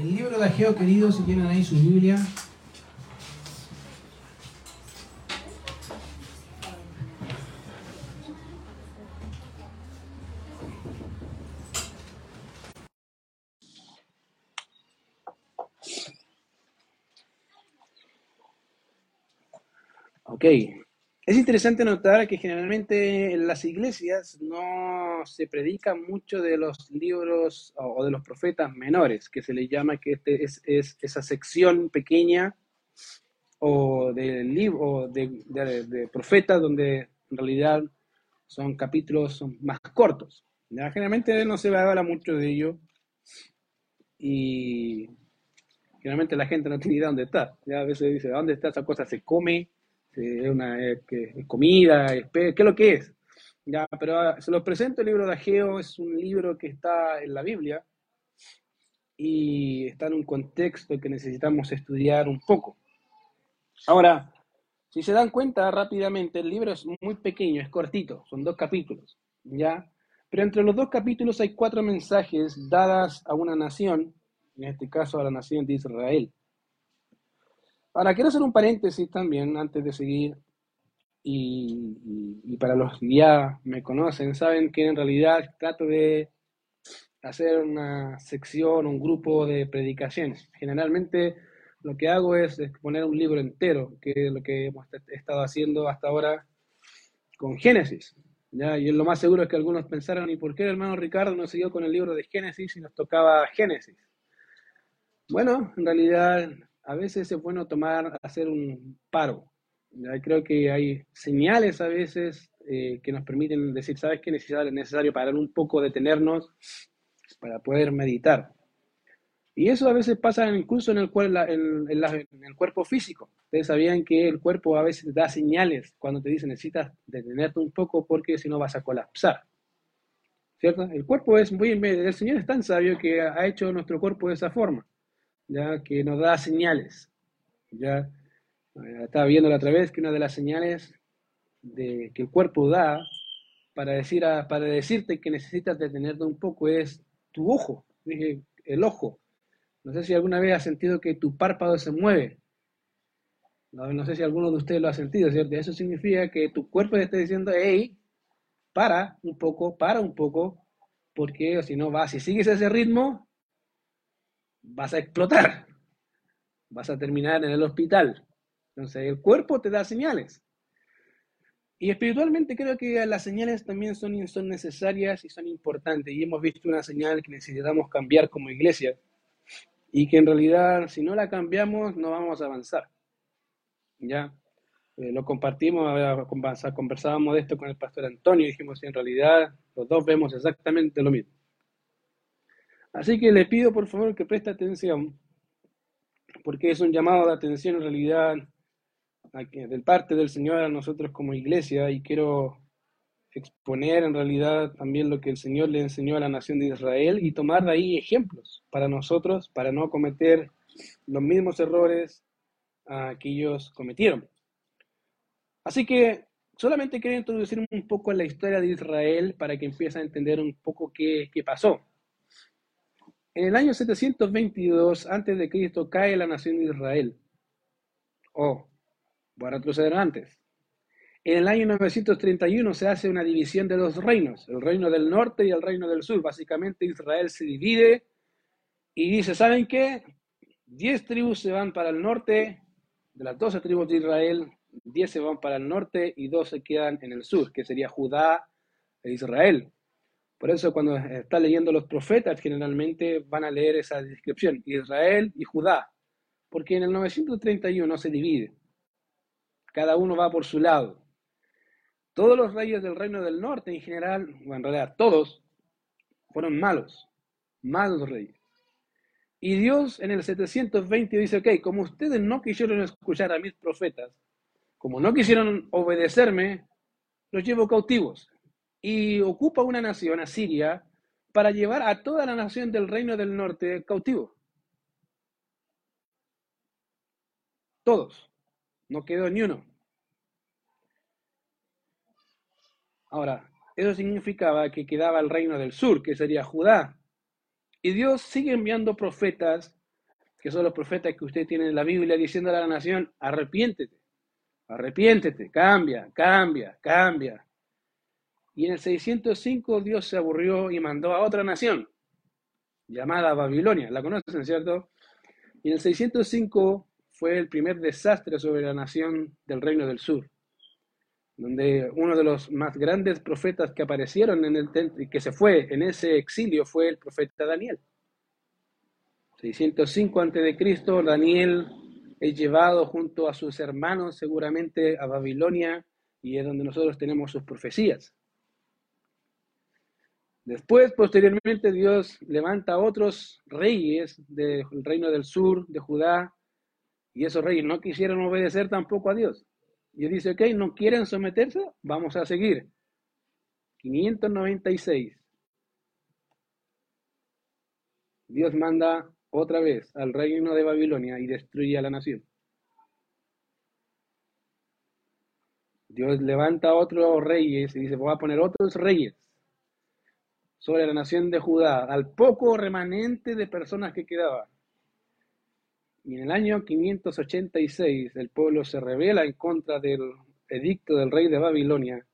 El libro de Ageo, queridos, si tienen ahí su Biblia. Ok, es interesante notar que generalmente en las iglesias no se predica mucho de los libros o de los profetas menores, que se les llama que este es, esa sección pequeña o de libro de, profetas donde en realidad son capítulos más cortos. Generalmente no se habla mucho de ello y generalmente la gente no tiene idea dónde está. Ya a veces dice, ¿dónde está esa cosa? ¿Se come? Es una comida, ¿qué es lo que es? Ya, pero ah, se los presento el libro de Ageo, es un libro que está en la Biblia y está en un contexto que necesitamos estudiar un poco. Ahora, si se dan cuenta rápidamente, el libro es muy pequeño, es cortito, son dos capítulos, ¿ya? Pero entre los dos capítulos hay cuatro mensajes dadas a una nación, en este caso a la nación de Israel. Ahora, quiero hacer un paréntesis también antes de seguir. Y, para los que ya me conocen, saben que en realidad trato de hacer una sección, un grupo de predicaciones. Generalmente lo que hago es exponer un libro entero, que es lo que hemos estado haciendo hasta ahora con Génesis. ¿ya? Y lo más seguro es que algunos pensaron, ¿y por qué el hermano Ricardo no siguió con el libro de Génesis y nos tocaba Génesis? Bueno, en realidad a veces es bueno tomar, hacer un paro. Creo que hay señales a veces eh, que nos permiten decir, ¿sabes qué? Es necesario parar un poco, detenernos para poder meditar. Y eso a veces pasa incluso en el, cuerpo físico. Ustedes sabían que el cuerpo a veces da señales cuando te dice necesitas detenerte un poco porque si no vas a colapsar. ¿Cierto? El cuerpo es muy... El Señor es tan sabio que ha hecho nuestro cuerpo de esa forma ya que nos da señales. Ya eh, estaba viendo la otra vez que una de las señales de, que el cuerpo da para, decir para decirte que necesitas detenerte un poco es tu ojo, dije, el ojo. No sé si alguna vez has sentido que tu párpado se mueve. No, no sé si alguno de ustedes lo ha sentido, ¿cierto? Eso significa que tu cuerpo te está diciendo, hey, para un poco, para un poco, porque si no vas, si sigues ese ritmo, vas a explotar, vas a terminar en el hospital. Entonces el cuerpo te da señales. Y espiritualmente creo que las señales también son, son necesarias y son importantes. Y hemos visto una señal que necesitamos cambiar como iglesia. Y que en realidad si no la cambiamos no vamos a avanzar. ¿Ya? Eh, lo compartimos, conversábamos de esto con el pastor Antonio y dijimos, en realidad los dos vemos exactamente lo mismo. Así que le pido por favor que preste atención, porque es un llamado de atención en realidad del parte del Señor a nosotros como iglesia y quiero exponer en realidad también lo que el Señor le enseñó a la nación de Israel y tomar de ahí ejemplos para nosotros, para no cometer los mismos errores que ellos cometieron. Así que solamente quiero introducir un poco la historia de Israel para que empiece a entender un poco qué, qué pasó. En el año 722 a.C. cae la nación de Israel. Oh, voy a retroceder antes. En el año 931 se hace una división de los reinos, el reino del norte y el reino del sur. Básicamente Israel se divide y dice, ¿saben qué? Diez tribus se van para el norte, de las doce tribus de Israel, diez se van para el norte y dos se quedan en el sur, que sería Judá e Israel. Por eso cuando está leyendo los profetas generalmente van a leer esa descripción, Israel y Judá, porque en el 931 se divide, cada uno va por su lado. Todos los reyes del reino del norte en general, o en realidad todos, fueron malos, malos reyes. Y Dios en el 720 dice, ok, como ustedes no quisieron escuchar a mis profetas, como no quisieron obedecerme, los llevo cautivos y ocupa una nación, Asiria, para llevar a toda la nación del reino del norte cautivo. Todos. No quedó ni uno. Ahora, eso significaba que quedaba el reino del sur, que sería Judá. Y Dios sigue enviando profetas que son los profetas que usted tiene en la Biblia diciendo a la nación, arrepiéntete, arrepiéntete, cambia, cambia, cambia. Y en el 605 Dios se aburrió y mandó a otra nación, llamada Babilonia. La conocen, ¿cierto? Y en el 605 fue el primer desastre sobre la nación del Reino del Sur, donde uno de los más grandes profetas que aparecieron en el que se fue en ese exilio fue el profeta Daniel. 605 a.C., Daniel es llevado junto a sus hermanos seguramente a Babilonia y es donde nosotros tenemos sus profecías. Después, posteriormente, Dios levanta a otros reyes del reino del sur, de Judá, y esos reyes no quisieron obedecer tampoco a Dios. Y dice, ok, no quieren someterse, vamos a seguir. 596. Dios manda otra vez al reino de Babilonia y destruye a la nación. Dios levanta a otros reyes y dice, voy a poner otros reyes sobre la nación de Judá, al poco remanente de personas que quedaba. Y en el año 586 el pueblo se revela en contra del edicto del rey de Babilonia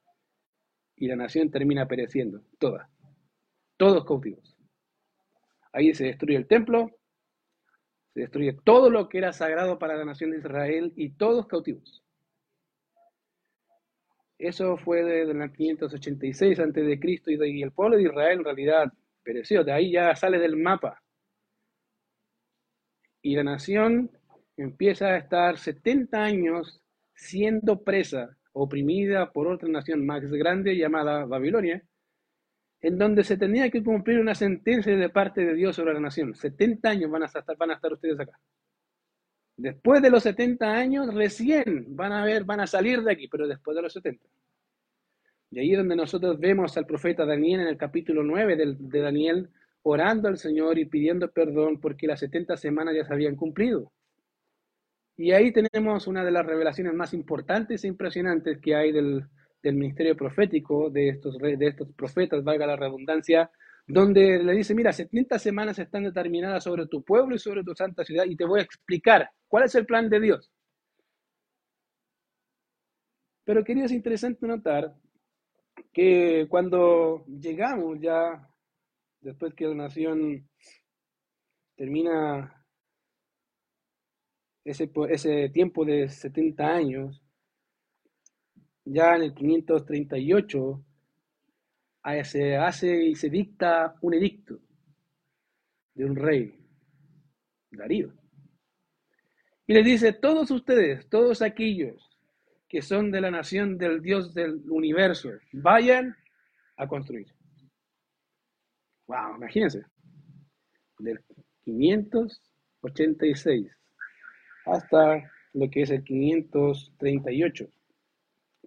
y la nación termina pereciendo, toda, todos cautivos. Ahí se destruye el templo, se destruye todo lo que era sagrado para la nación de Israel y todos cautivos. Eso fue desde el 586 a.C. y el pueblo de Israel en realidad pereció. De ahí ya sale del mapa. Y la nación empieza a estar 70 años siendo presa, oprimida por otra nación más grande llamada Babilonia, en donde se tenía que cumplir una sentencia de parte de Dios sobre la nación. 70 años van a estar, van a estar ustedes acá. Después de los 70 años, recién van a ver, van a salir de aquí, pero después de los 70. Y ahí es donde nosotros vemos al profeta Daniel en el capítulo 9 de, Daniel orando al Señor y pidiendo perdón porque las 70 semanas ya se habían cumplido. Y ahí tenemos una de las revelaciones más importantes e impresionantes que hay del, del ministerio profético de estos, de estos profetas, valga la redundancia, donde le dice, mira, 70 semanas están determinadas sobre tu pueblo y sobre tu santa ciudad y te voy a explicar cuál es el plan de Dios. Pero querido, es interesante notar que cuando llegamos ya, después que la nación termina ese, ese tiempo de 70 años, ya en el 538 se hace y se dicta un edicto de un rey, Darío. Y le dice, todos ustedes, todos aquellos que son de la nación del Dios del universo, vayan a construir. Wow, imagínense. Del 586 hasta lo que es el 538.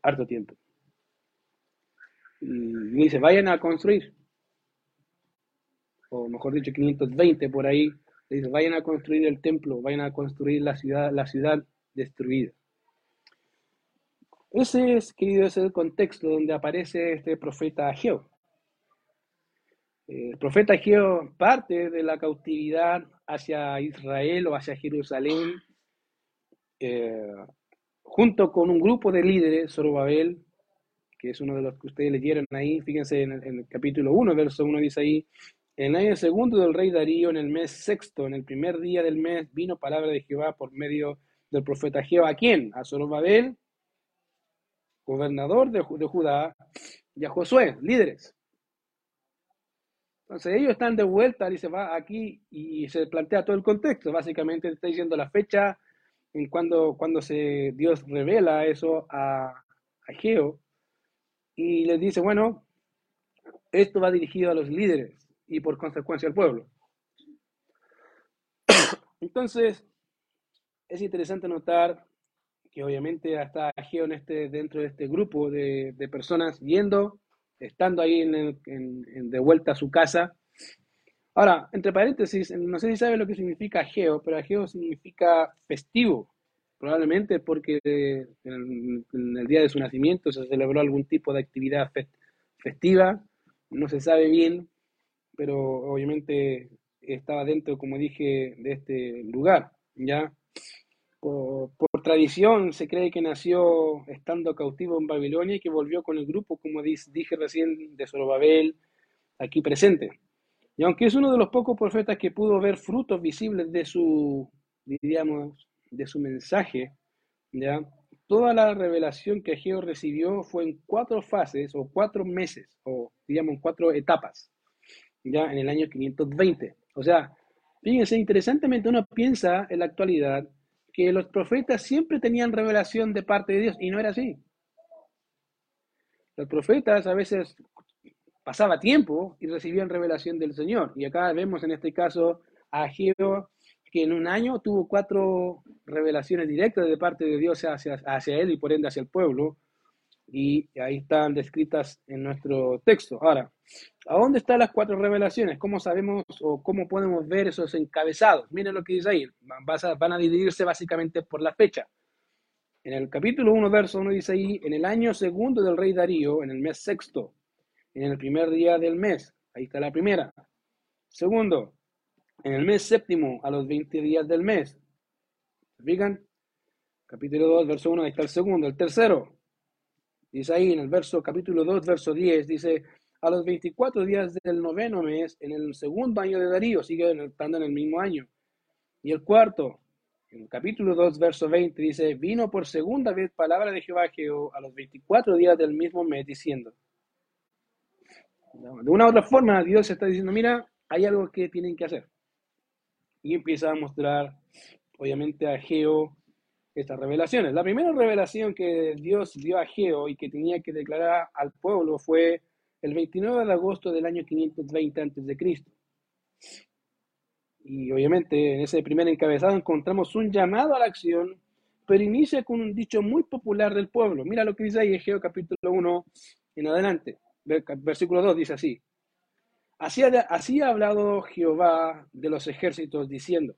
Harto tiempo y dice, vayan a construir, o mejor dicho, 520 por ahí, dice, vayan a construir el templo, vayan a construir la ciudad, la ciudad destruida. Ese es, querido, ese es el contexto donde aparece este profeta Ageo. El profeta Ageo parte de la cautividad hacia Israel o hacia Jerusalén, eh, junto con un grupo de líderes, Zorobabel, que es uno de los que ustedes leyeron ahí, fíjense en el, capítulo 1, verso 1 dice ahí, en el año segundo del rey Darío, en el mes sexto, en el primer día del mes, vino palabra de Jehová por medio del profeta Jehová. ¿A quién? A Zorobabel, gobernador de, de Judá, y a Josué, líderes. Entonces ellos están de vuelta, dice, va aquí y se plantea todo el contexto. Básicamente está diciendo la fecha en cuando, cuando se, Dios revela eso a, a Geo y les dice, bueno, esto va dirigido a los líderes y por consecuencia al pueblo. Entonces, es interesante notar que obviamente hasta Ageo en este, dentro de este grupo de, personas yendo, estando ahí en, de vuelta a su casa. Ahora, entre paréntesis, no sé si sabe lo que significa Ageo, pero Ageo significa festivo probablemente porque en, el día de su nacimiento se celebró algún tipo de actividad festiva, no se sabe bien, pero obviamente estaba dentro, como dije, de este lugar, ¿ya? Por, tradición se cree que nació estando cautivo en Babilonia y que volvió con el grupo, como dije recién, de Zorobabel, aquí presente. Y aunque es uno de los pocos profetas que pudo ver frutos visibles de su, diríamos, de su mensaje, ¿ya? Toda la revelación que Ageo recibió fue en cuatro fases o cuatro meses, o digamos cuatro etapas, ya en el año 520. O sea, fíjense, interesantemente uno piensa en la actualidad que los profetas siempre tenían revelación de parte de Dios y no era así. Los profetas a veces pasaba tiempo y recibían revelación del Señor. Y acá vemos en este caso a Ageo que en un año tuvo cuatro revelaciones directas de parte de Dios hacia, él y por ende hacia el pueblo. Y ahí están descritas en nuestro texto. Ahora, ¿a dónde están las cuatro revelaciones? ¿Cómo sabemos o cómo podemos ver esos encabezados? Miren lo que dice ahí. Van a dividirse básicamente por la fecha. En el capítulo 1, verso 1 dice ahí, en el año segundo del rey Darío, en el mes sexto, en el primer día del mes. Ahí está la primera. Segundo, en el mes séptimo, a los 20 días del mes. ¿Se Capítulo 2, verso 1, ahí está el segundo. El tercero, dice ahí en el verso, capítulo 2, verso 10, dice, a los 24 días del noveno mes, en el segundo año de Darío, sigue estando en el mismo año. Y el cuarto, en el capítulo 2, verso 20, dice, vino por segunda vez palabra de Jehová a los 24 días del mismo mes, diciendo. De una u otra forma, Dios está diciendo, mira, hay algo que tienen que hacer y empieza a mostrar, obviamente, a Geo estas revelaciones. La primera revelación que Dios dio a Geo y que tenía que declarar al pueblo fue el 29 de agosto del año 520 a.C. Y obviamente en ese primer encabezado encontramos un llamado a la acción, pero inicia con un dicho muy popular del pueblo. Mira lo que dice ahí Geo capítulo 1 en adelante. Versículo 2 dice así. Así ha, hablado Jehová de los ejércitos diciendo,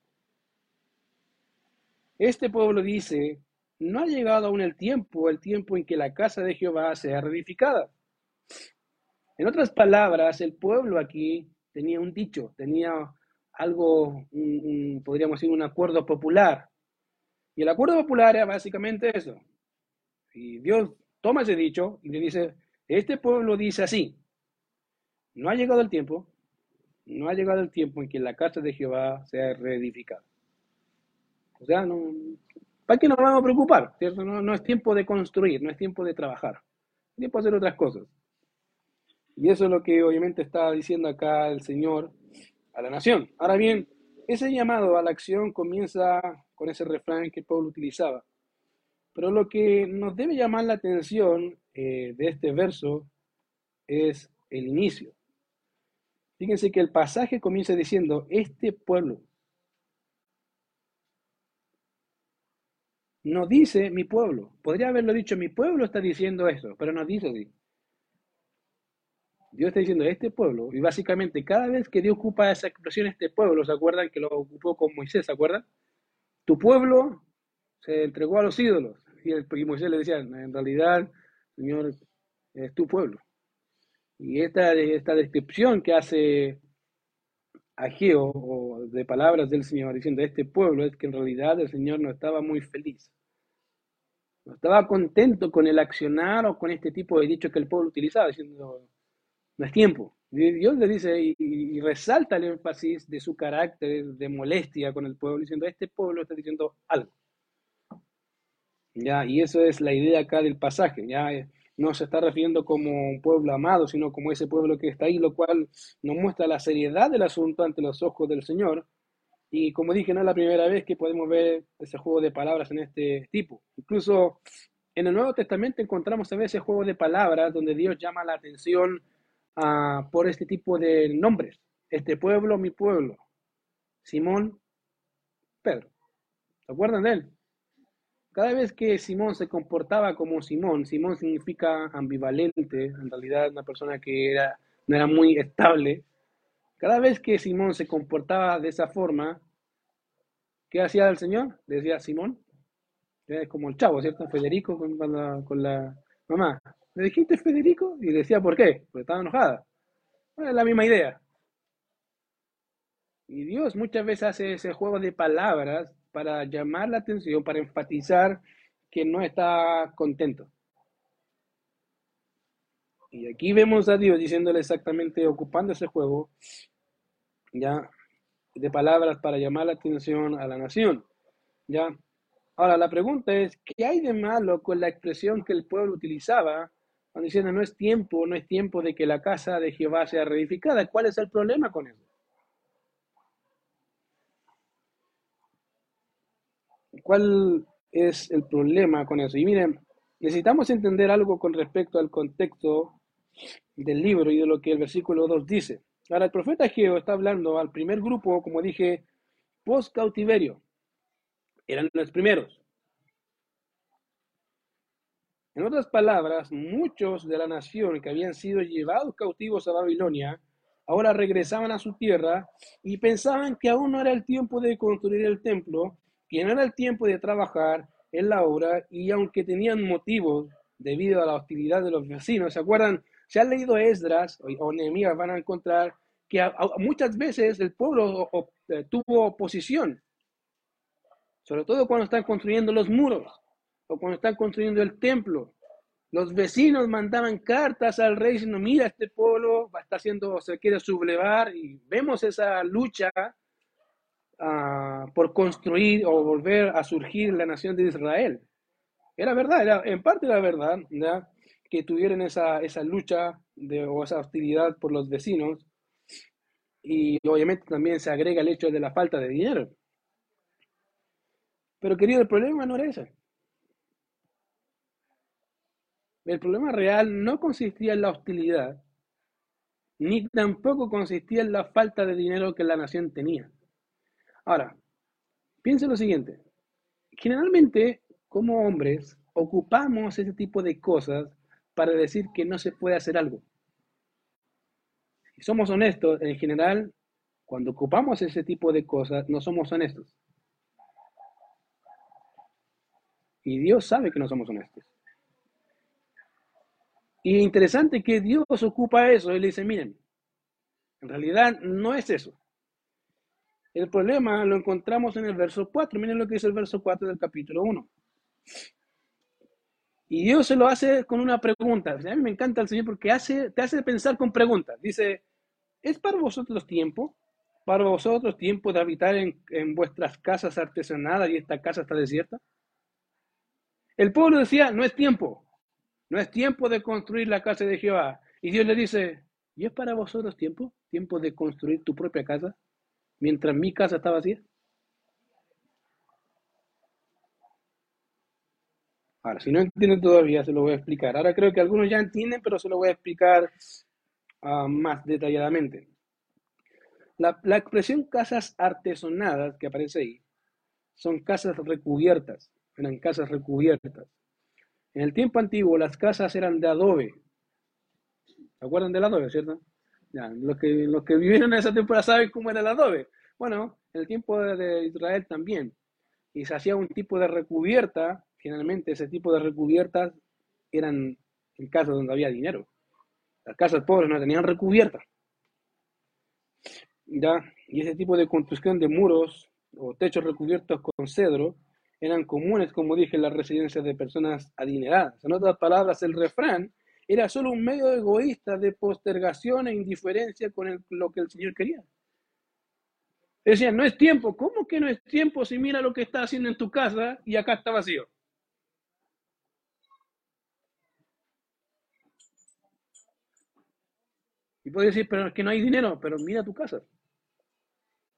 este pueblo dice, no ha llegado aún el tiempo, el tiempo en que la casa de Jehová sea reedificada. En otras palabras, el pueblo aquí tenía un dicho, tenía algo, podríamos decir, un acuerdo popular. Y el acuerdo popular era básicamente eso. Y Dios toma ese dicho y le dice, este pueblo dice así, no ha llegado el tiempo, no ha llegado el tiempo en que la casa de Jehová sea reedificada. O sea, no, ¿para qué nos vamos a preocupar? ¿cierto? No, es tiempo de construir, no es tiempo de trabajar, es tiempo de hacer otras cosas. Y eso es lo que obviamente está diciendo acá el Señor a la nación. Ahora bien, ese llamado a la acción comienza con ese refrán que Pablo utilizaba. Pero lo que nos debe llamar la atención eh, de este verso es el inicio. Fíjense que el pasaje comienza diciendo, este pueblo. No dice mi pueblo. Podría haberlo dicho, mi pueblo está diciendo eso, pero no dice así. Dios está diciendo este pueblo, y básicamente cada vez que Dios ocupa esa expresión, este pueblo, ¿se acuerdan que lo ocupó con Moisés? ¿Se acuerdan? Tu pueblo se entregó a los ídolos. Y, el, Moisés le decía, en realidad, Señor, es tu pueblo. Y esta, esta descripción que hace Ageo de palabras del Señor diciendo este pueblo es que en realidad el Señor no estaba muy feliz. No estaba contento con el accionar o con este tipo de dicho que el pueblo utilizaba, diciendo no es tiempo. Dios le dice y, y, resalta el énfasis de su carácter de molestia con el pueblo, diciendo este pueblo está diciendo algo. Ya, y eso es la idea acá del pasaje. Ya, no se está refiriendo como un pueblo amado, sino como ese pueblo que está ahí, lo cual nos muestra la seriedad del asunto ante los ojos del Señor. Y como dije, no es la primera vez que podemos ver ese juego de palabras en este tipo. Incluso en el Nuevo Testamento encontramos a veces juegos de palabras donde Dios llama la atención ah, por este tipo de nombres. Este pueblo, mi pueblo. Simón, Pedro. ¿Se acuerdan de él? Cada vez que Simón se comportaba como Simón, Simón significa ambivalente, en realidad una persona que era, no era muy estable. Cada vez que Simón se comportaba de esa forma, ¿qué hacía el Señor? Decía Simón, como el chavo, ¿cierto? Federico con, la, mamá. ¿Le dijiste Federico? Y decía, ¿por qué? Porque estaba enojada. es la misma idea. Y Dios muchas veces hace ese juego de palabras para llamar la atención, para enfatizar que no está contento. Y aquí vemos a Dios diciéndole exactamente, ocupando ese juego, ya, de palabras para llamar la atención a la nación. Ya. Ahora, la pregunta es, ¿qué hay de malo con la expresión que el pueblo utilizaba cuando diciendo no es tiempo, no es tiempo de que la casa de Jehová sea reedificada? ¿Cuál es el problema con eso? ¿Cuál es el problema con eso? Y miren, necesitamos entender algo con respecto al contexto del libro y de lo que el versículo 2 dice. Ahora, el profeta Geo está hablando al primer grupo, como dije, post cautiverio. Eran los primeros. En otras palabras, muchos de la nación que habían sido llevados cautivos a Babilonia, ahora regresaban a su tierra y pensaban que aún no era el tiempo de construir el templo, que no era el tiempo de trabajar en la obra, y aunque tenían motivos debido a la hostilidad de los vecinos, ¿se acuerdan? Si han leído Esdras o Nehemías, van a encontrar que muchas veces el pueblo eh, tuvo oposición, sobre todo cuando están construyendo los muros o cuando están construyendo el templo. Los vecinos mandaban cartas al rey diciendo, mira, este pueblo está haciendo, se quiere sublevar y vemos esa lucha ah, por construir o volver a surgir la nación de Israel. Era verdad, era, en parte era verdad, que tuvieran esa, esa lucha de, o esa hostilidad por los vecinos, y obviamente también se agrega el hecho de la falta de dinero. Pero querido, el problema no era ese. El problema real no consistía en la hostilidad, ni tampoco consistía en la falta de dinero que la nación tenía. Ahora, piensen lo siguiente. Generalmente, como hombres, ocupamos ese tipo de cosas para decir que no se puede hacer algo somos honestos, en general, cuando ocupamos ese tipo de cosas, no somos honestos. Y Dios sabe que no somos honestos. Y interesante que Dios ocupa eso. Él dice, miren, en realidad no es eso. El problema lo encontramos en el verso 4. Miren lo que dice el verso 4 del capítulo 1. Y Dios se lo hace con una pregunta. A mí me encanta el Señor porque te hace pensar con preguntas. Dice, ¿Es para vosotros tiempo? ¿Para vosotros tiempo de habitar en, vuestras casas artesonadas y esta casa está desierta? El pueblo decía, no es tiempo, no es tiempo de construir la casa de Jehová. Y Dios le dice, ¿y es para vosotros tiempo? ¿Tiempo de construir tu propia casa mientras mi casa está vacía? Ahora, si no entienden todavía, se lo voy a explicar. Ahora creo que algunos ya entienden, pero se lo voy a explicar Ah, más detalladamente. La, expresión casas artesonadas que aparece ahí son casas recubiertas, eran casas recubiertas. En el tiempo antiguo las casas eran de adobe. ¿Se acuerdan del adobe, cierto? Ya, los, que, los que vivieron en esa temporada saben cómo era el adobe. Bueno, en el tiempo de Israel también. Y se hacía un tipo de recubierta, generalmente ese tipo de recubiertas eran en casas donde había dinero. Las casas pobres no tenían recubierta. ¿ya? Y ese tipo de construcción de muros o techos recubiertos con cedro eran comunes, como dije, en las residencias de personas adineradas. En otras palabras, el refrán era solo un medio egoísta de postergación e indiferencia con lo que el Señor quería. Decían, no es tiempo. ¿Cómo que no es tiempo si mira lo que está haciendo en tu casa y acá está vacío? Y puede decir, pero es que no hay dinero, pero mira tu casa.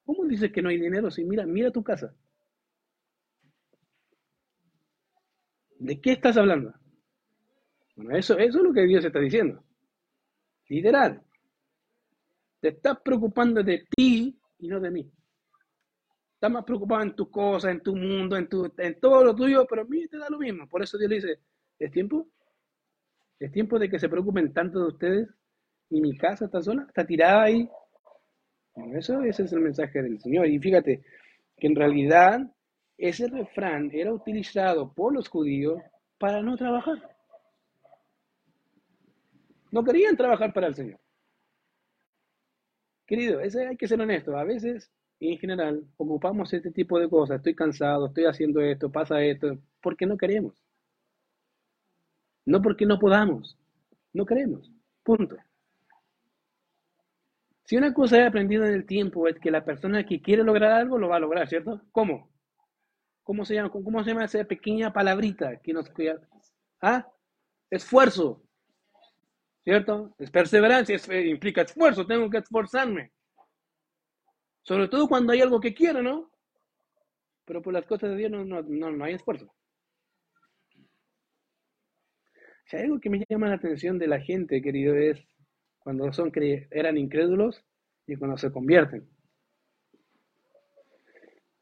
¿Cómo dices que no hay dinero si mira, mira tu casa? ¿De qué estás hablando? Bueno, eso, eso es lo que Dios está diciendo. Literal. Te estás preocupando de ti y no de mí. Estás más preocupado en tus cosas, en tu mundo, en, tu, en todo lo tuyo, pero a mí te da lo mismo. Por eso Dios le dice, ¿es tiempo? ¿Es tiempo de que se preocupen tanto de ustedes y mi casa está sola, está tirada ahí. eso, ese es el mensaje del Señor. Y fíjate que en realidad ese refrán era utilizado por los judíos para no trabajar. No querían trabajar para el Señor. Querido, ese hay que ser honesto. A veces en general ocupamos este tipo de cosas. Estoy cansado, estoy haciendo esto, pasa esto, porque no queremos. No porque no podamos, no queremos. Punto. Si una cosa he aprendido en el tiempo es que la persona que quiere lograr algo lo va a lograr, ¿cierto? ¿Cómo? ¿Cómo se llama, cómo se llama esa pequeña palabrita que nos ¿Ah? Esfuerzo. ¿Cierto? Es perseverancia, implica esfuerzo, tengo que esforzarme. Sobre todo cuando hay algo que quiero, ¿no? Pero por las cosas de Dios no, no hay esfuerzo. Si algo que me llama la atención de la gente, querido, es cuando son eran incrédulos y cuando se convierten.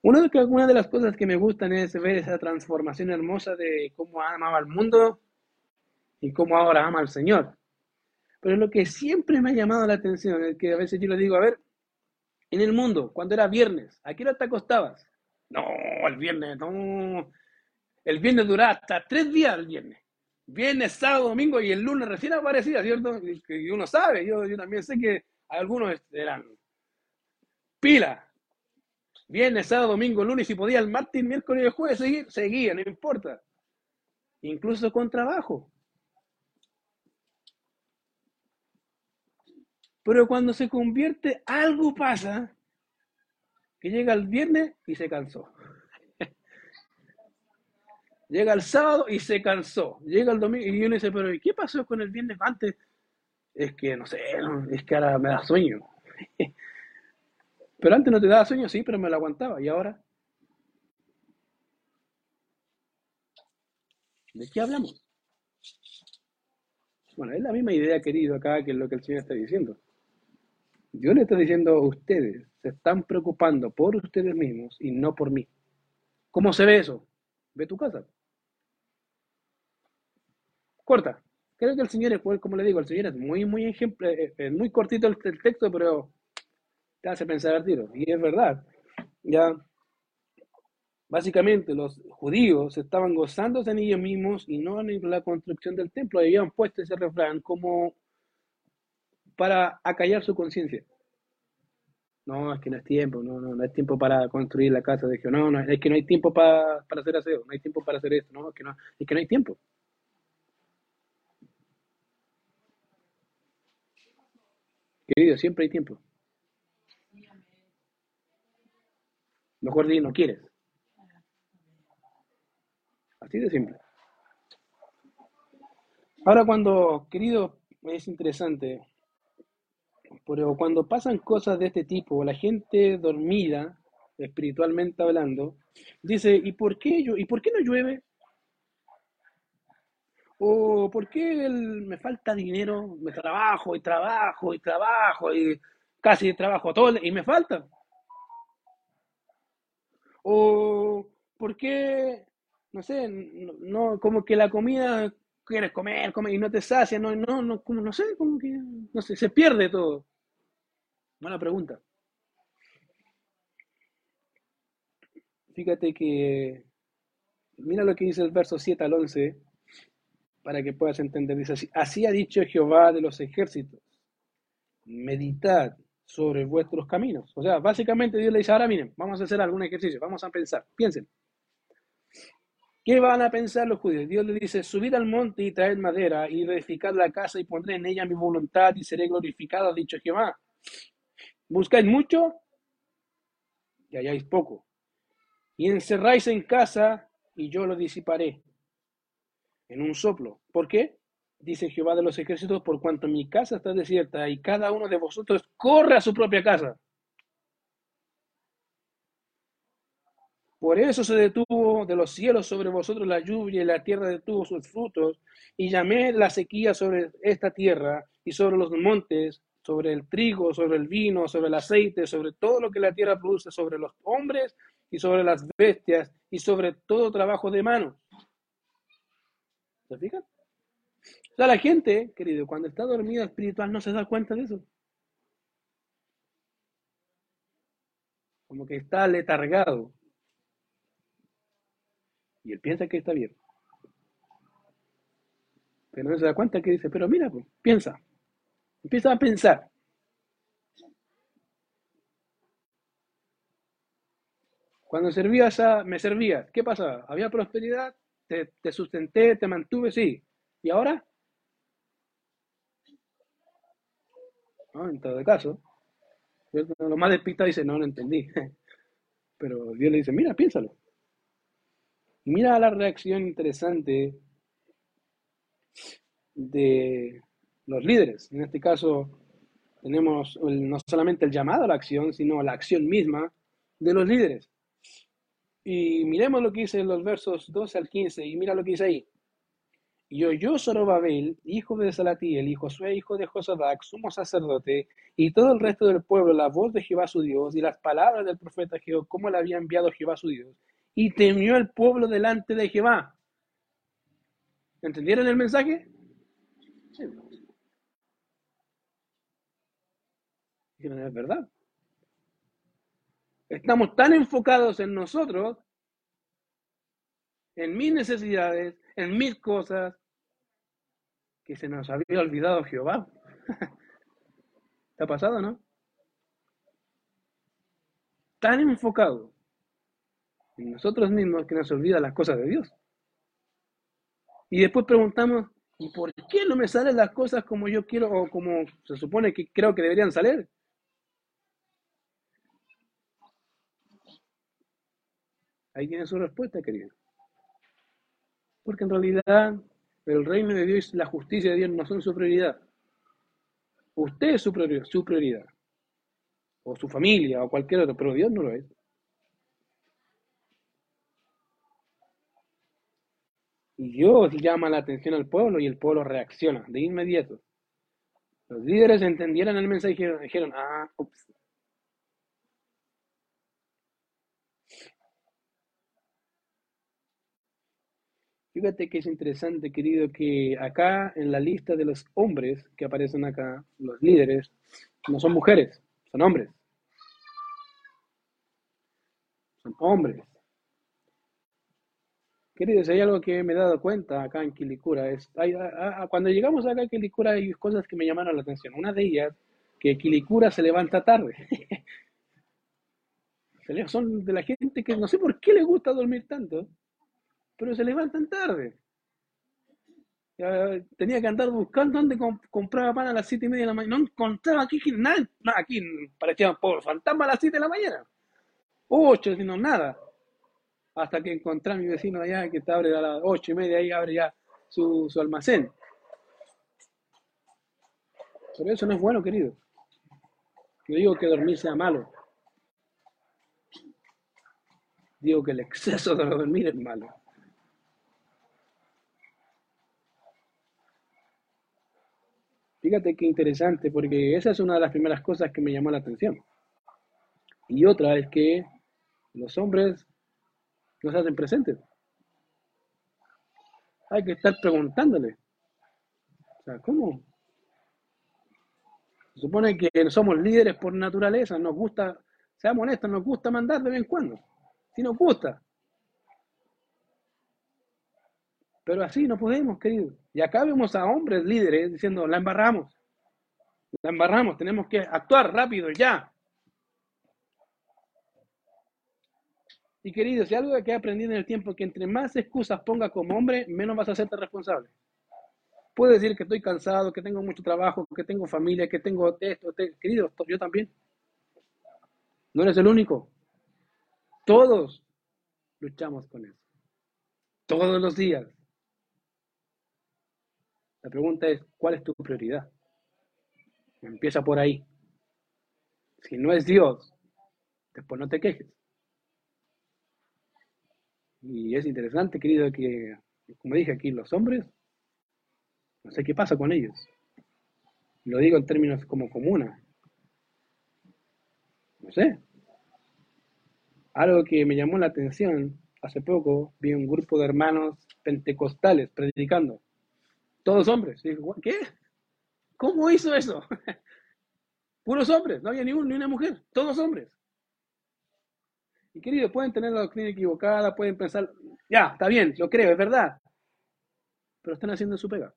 Una de, una de las cosas que me gustan es ver esa transformación hermosa de cómo amaba al mundo y cómo ahora ama al Señor. Pero lo que siempre me ha llamado la atención es que a veces yo le digo, a ver, en el mundo, cuando era viernes, ¿a qué hora te acostabas? No, el viernes, no. El viernes duraba hasta tres días el viernes. Viernes, sábado, domingo y el lunes recién aparecía, ¿cierto? Y uno sabe, yo, yo también sé que algunos eran pila. Viernes, sábado, domingo, lunes, y podía el martes, miércoles y el jueves seguir, seguía, no importa. Incluso con trabajo. Pero cuando se convierte, algo pasa que llega el viernes y se cansó. Llega el sábado y se cansó. Llega el domingo y uno dice, pero ¿qué pasó con el viernes antes? Es que no sé, es que ahora me da sueño. pero antes no te daba sueño, sí, pero me lo aguantaba. ¿Y ahora? ¿De qué hablamos? Bueno, es la misma idea, querido, acá que lo que el Señor está diciendo. Dios le está diciendo a ustedes, se están preocupando por ustedes mismos y no por mí. ¿Cómo se ve eso? Ve tu casa corta. Creo que el Señor es, como le digo, el Señor es muy, muy ejemplo, eh, es muy cortito el, texto, pero te hace pensar al tiro. Y es verdad. Ya, básicamente los judíos estaban gozándose en ellos mismos y no en la construcción del templo. Habían puesto ese refrán como para acallar su conciencia. No, es que no es tiempo, no, no, no es tiempo para construir la casa Jehová, no, no, es que no hay tiempo para, para hacer aseo, no hay tiempo para hacer esto, no, es que no, es que no hay tiempo. Querido, siempre hay tiempo. Mejor di, no quieres. Así de simple. Ahora cuando, querido, es interesante, pero cuando pasan cosas de este tipo, la gente dormida, espiritualmente hablando, dice, ¿y por qué, yo, ¿y por qué no llueve? ¿O por qué me falta dinero? Me trabajo y trabajo y trabajo y casi trabajo todo y me falta. ¿O por qué, no sé, no, como que la comida quieres comer, comer y no te sacia, no, no, no, como, no sé, como que, no sé, se pierde todo. Buena pregunta. Fíjate que, mira lo que dice el verso 7 al 11 para que puedas entender. Dice así, así ha dicho Jehová de los ejércitos, meditad sobre vuestros caminos. O sea, básicamente Dios le dice, ahora miren, vamos a hacer algún ejercicio, vamos a pensar, piensen. ¿Qué van a pensar los judíos? Dios le dice, subid al monte y traed madera y reedificad la casa y pondré en ella mi voluntad y seré glorificado, ha dicho Jehová. ¿Buscáis mucho? Y halláis poco. Y encerráis en casa y yo lo disiparé en un soplo. ¿Por qué? Dice Jehová de los ejércitos, por cuanto mi casa está desierta y cada uno de vosotros corre a su propia casa. Por eso se detuvo de los cielos sobre vosotros la lluvia y la tierra detuvo sus frutos, y llamé la sequía sobre esta tierra y sobre los montes, sobre el trigo, sobre el vino, sobre el aceite, sobre todo lo que la tierra produce, sobre los hombres y sobre las bestias y sobre todo trabajo de manos. ¿Se fijan? O sea, la gente, querido, cuando está dormida espiritual no se da cuenta de eso. Como que está letargado. Y él piensa que está bien. Pero no se da cuenta que dice, pero mira, pues, piensa. Empieza a pensar. Cuando servías a, me servías, ¿qué pasaba? ¿Había prosperidad? ¿Te, te sustenté? ¿Te mantuve? Sí. ¿Y ahora? ¿No? En todo caso. Lo más despistado dice, no, no entendí. Pero Dios le dice, mira, piénsalo. Mira la reacción interesante de los líderes. En este caso, tenemos no solamente el llamado a la acción, sino la acción misma de los líderes. Y miremos lo que dice en los versos 12 al 15, y mira lo que dice ahí. Y oyó Zorobabel, hijo de Salatiel, y Josué, hijo de Josadac, sumo sacerdote, y todo el resto del pueblo, la voz de Jehová su Dios, y las palabras del profeta Jehová, cómo le había enviado Jehová su Dios. Y temió el pueblo delante de Jehová. ¿Entendieron el mensaje? Sí. Es verdad. Estamos tan enfocados en nosotros, en mis necesidades, en mis cosas, que se nos había olvidado Jehová. ¿Te ha pasado, no? Tan enfocado en nosotros mismos que nos olvida las cosas de Dios. Y después preguntamos, ¿y por qué no me salen las cosas como yo quiero o como se supone que creo que deberían salir? Ahí tiene su respuesta, querido. Porque en realidad el reino de Dios y la justicia de Dios no son su prioridad. Usted es su prioridad. O su familia, o cualquier otro, pero Dios no lo es. Y Dios llama la atención al pueblo y el pueblo reacciona de inmediato. Los líderes entendieron el mensaje y dijeron, ah, ups, Fíjate que es interesante, querido, que acá en la lista de los hombres que aparecen acá, los líderes, no son mujeres, son hombres. Son hombres. Queridos, hay algo que me he dado cuenta acá en Quilicura. Es, cuando llegamos acá a Quilicura hay cosas que me llamaron la atención. Una de ellas, que Quilicura se levanta tarde. Son de la gente que no sé por qué le gusta dormir tanto pero se levantan tarde. tenía que andar buscando dónde compraba pan a las 7 y media de la mañana. No encontraba aquí nada, aquí parecía por fantasma a las 7 de la mañana. 8, sino nada. Hasta que encontré a mi vecino allá que te abre a las 8 y media y abre ya su, su almacén. Pero eso no es bueno, querido. Yo digo que dormir sea malo. Digo que el exceso de dormir es malo. Fíjate qué interesante, porque esa es una de las primeras cosas que me llamó la atención. Y otra es que los hombres no se hacen presentes. Hay que estar preguntándole. O sea, ¿cómo? Se supone que somos líderes por naturaleza, nos gusta, seamos honestos, nos gusta mandar de vez en cuando. Si nos gusta. Pero así no podemos, querido. Y acá vemos a hombres líderes diciendo, la embarramos. La embarramos, tenemos que actuar rápido, ya. Y querido, si algo que he aprendido en el tiempo, que entre más excusas ponga como hombre, menos vas a hacerte responsable. Puedo decir que estoy cansado, que tengo mucho trabajo, que tengo familia, que tengo esto, querido, yo también. No eres el único. Todos luchamos con eso. Todos los días. La pregunta es, ¿cuál es tu prioridad? Empieza por ahí. Si no es Dios, después no te quejes. Y es interesante, querido, que, como dije aquí, los hombres, no sé qué pasa con ellos. Lo digo en términos como comuna. No sé. Algo que me llamó la atención, hace poco vi un grupo de hermanos pentecostales predicando. Todos hombres. ¿qué? ¿Cómo hizo eso? Puros hombres, no había ni, ni una mujer, todos hombres. Y querido, pueden tener la doctrina equivocada, pueden pensar, ya, está bien, lo creo, es verdad. Pero están haciendo su pega.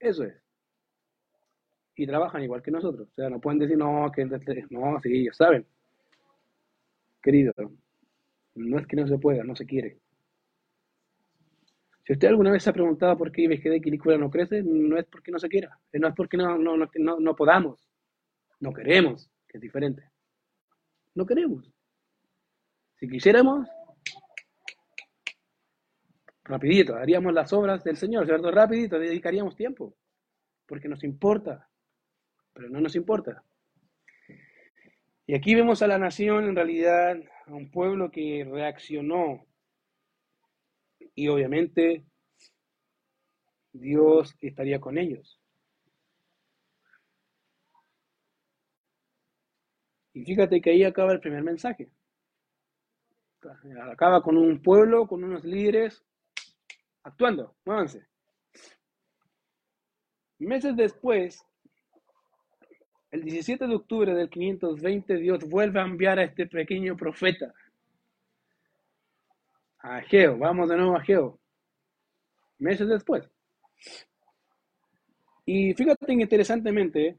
Eso es. y trabajan igual que nosotros. O sea, no pueden decir, no, que no, sí, ellos saben. Querido, no es que no se pueda, no se quiere. Si usted alguna vez se ha preguntado por qué IBGD Quilicura no crece, no es porque no se quiera, no es porque no, no, no, no podamos, no queremos, que es diferente. No queremos. Si quisiéramos, rapidito, haríamos las obras del Señor, ¿cierto? Rapidito, dedicaríamos tiempo, porque nos importa, pero no nos importa. Y aquí vemos a la nación, en realidad, a un pueblo que reaccionó y obviamente Dios estaría con ellos. Y fíjate que ahí acaba el primer mensaje. Acaba con un pueblo, con unos líderes actuando. Muévanse. Meses después, el 17 de octubre del 520, Dios vuelve a enviar a este pequeño profeta a Geo, vamos de nuevo a Geo, meses después. Y fíjate interesantemente,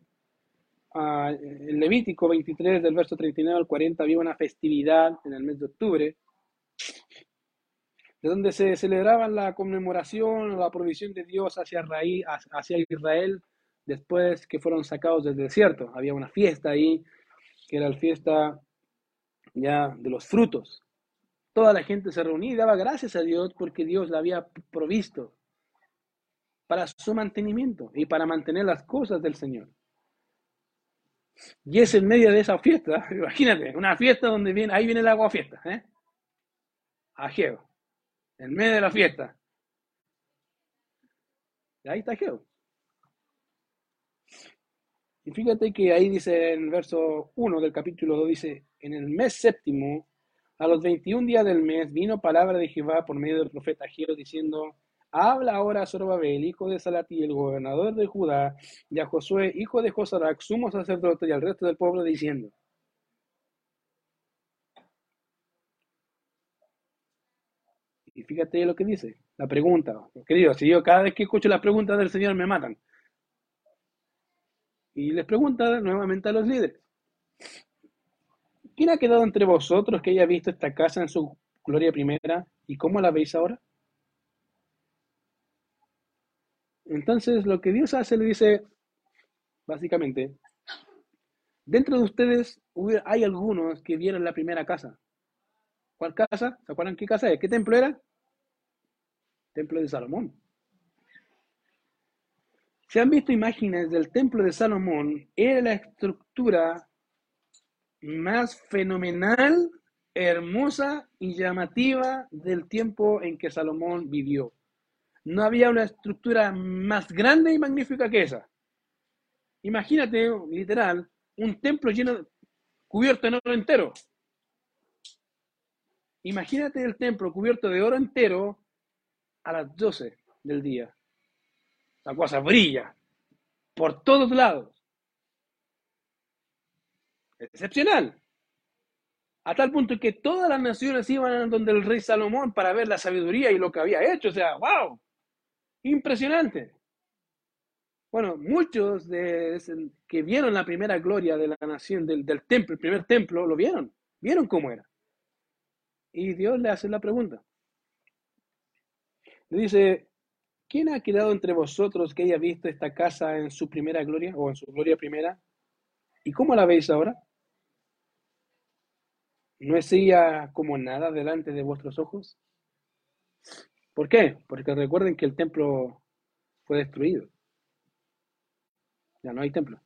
en Levítico 23 del verso 39 al 40 había una festividad en el mes de octubre, de donde se celebraba la conmemoración, la provisión de Dios hacia, hacia Israel después que fueron sacados del desierto. Había una fiesta ahí, que era la fiesta ya de los frutos. Toda la gente se reunía y daba gracias a Dios porque Dios la había provisto para su mantenimiento y para mantener las cosas del Señor. Y es en medio de esa fiesta, imagínate, una fiesta donde viene, ahí viene el agua fiesta, ¿eh? Ageo, en medio de la fiesta. Y ahí está Ageo. Y fíjate que ahí dice en el verso 1 del capítulo 2, dice, en el mes séptimo a los 21 días del mes vino palabra de Jehová por medio del profeta Giro diciendo, habla ahora a Zorobabel, hijo de el gobernador de Judá, y a Josué, hijo de Josarac, sumo sacerdote, y al resto del pueblo diciendo, Y fíjate lo que dice, la pregunta. Querido, si yo cada vez que escucho las preguntas del Señor me matan. Y les pregunta nuevamente a los líderes. ¿Quién ha quedado entre vosotros que haya visto esta casa en su gloria primera y cómo la veis ahora? Entonces lo que Dios hace le dice, básicamente, dentro de ustedes hay algunos que vieron la primera casa. ¿Cuál casa? ¿Se acuerdan qué casa es? ¿Qué templo era? Templo de Salomón. Se han visto imágenes del templo de Salomón, era la estructura más fenomenal, hermosa y llamativa del tiempo en que Salomón vivió. No había una estructura más grande y magnífica que esa. Imagínate, literal, un templo lleno, cubierto en oro entero. Imagínate el templo cubierto de oro entero a las 12 del día. La cosa brilla por todos lados excepcional. A tal punto que todas las naciones iban a donde el rey Salomón para ver la sabiduría y lo que había hecho. O sea, wow, impresionante. Bueno, muchos de que vieron la primera gloria de la nación, del, del templo, el primer templo, lo vieron, vieron cómo era. Y Dios le hace la pregunta. Le dice, ¿quién ha quedado entre vosotros que haya visto esta casa en su primera gloria o en su gloria primera? ¿Y cómo la veis ahora? ¿No es como nada delante de vuestros ojos? ¿Por qué? Porque recuerden que el templo fue destruido. Ya no hay templo.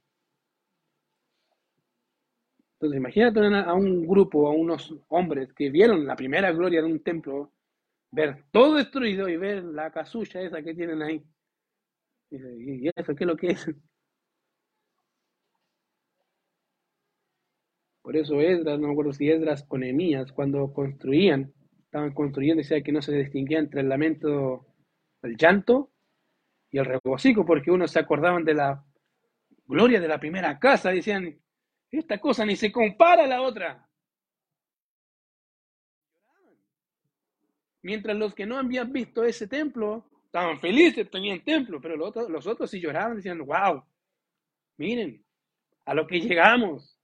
Entonces, imagínate a un grupo, a unos hombres que vieron la primera gloria de un templo, ver todo destruido y ver la casulla esa que tienen ahí. ¿Y eso qué es lo que es? Por eso Esdras, no me acuerdo si Esdras o Nehemías, cuando construían, estaban construyendo, decía que no se distinguía entre el lamento, el llanto y el regocijo, porque unos se acordaban de la gloria de la primera casa, decían, esta cosa ni se compara a la otra. Mientras los que no habían visto ese templo estaban felices, tenían templo, pero los otros, los otros sí lloraban, decían, wow, Miren, a lo que llegamos.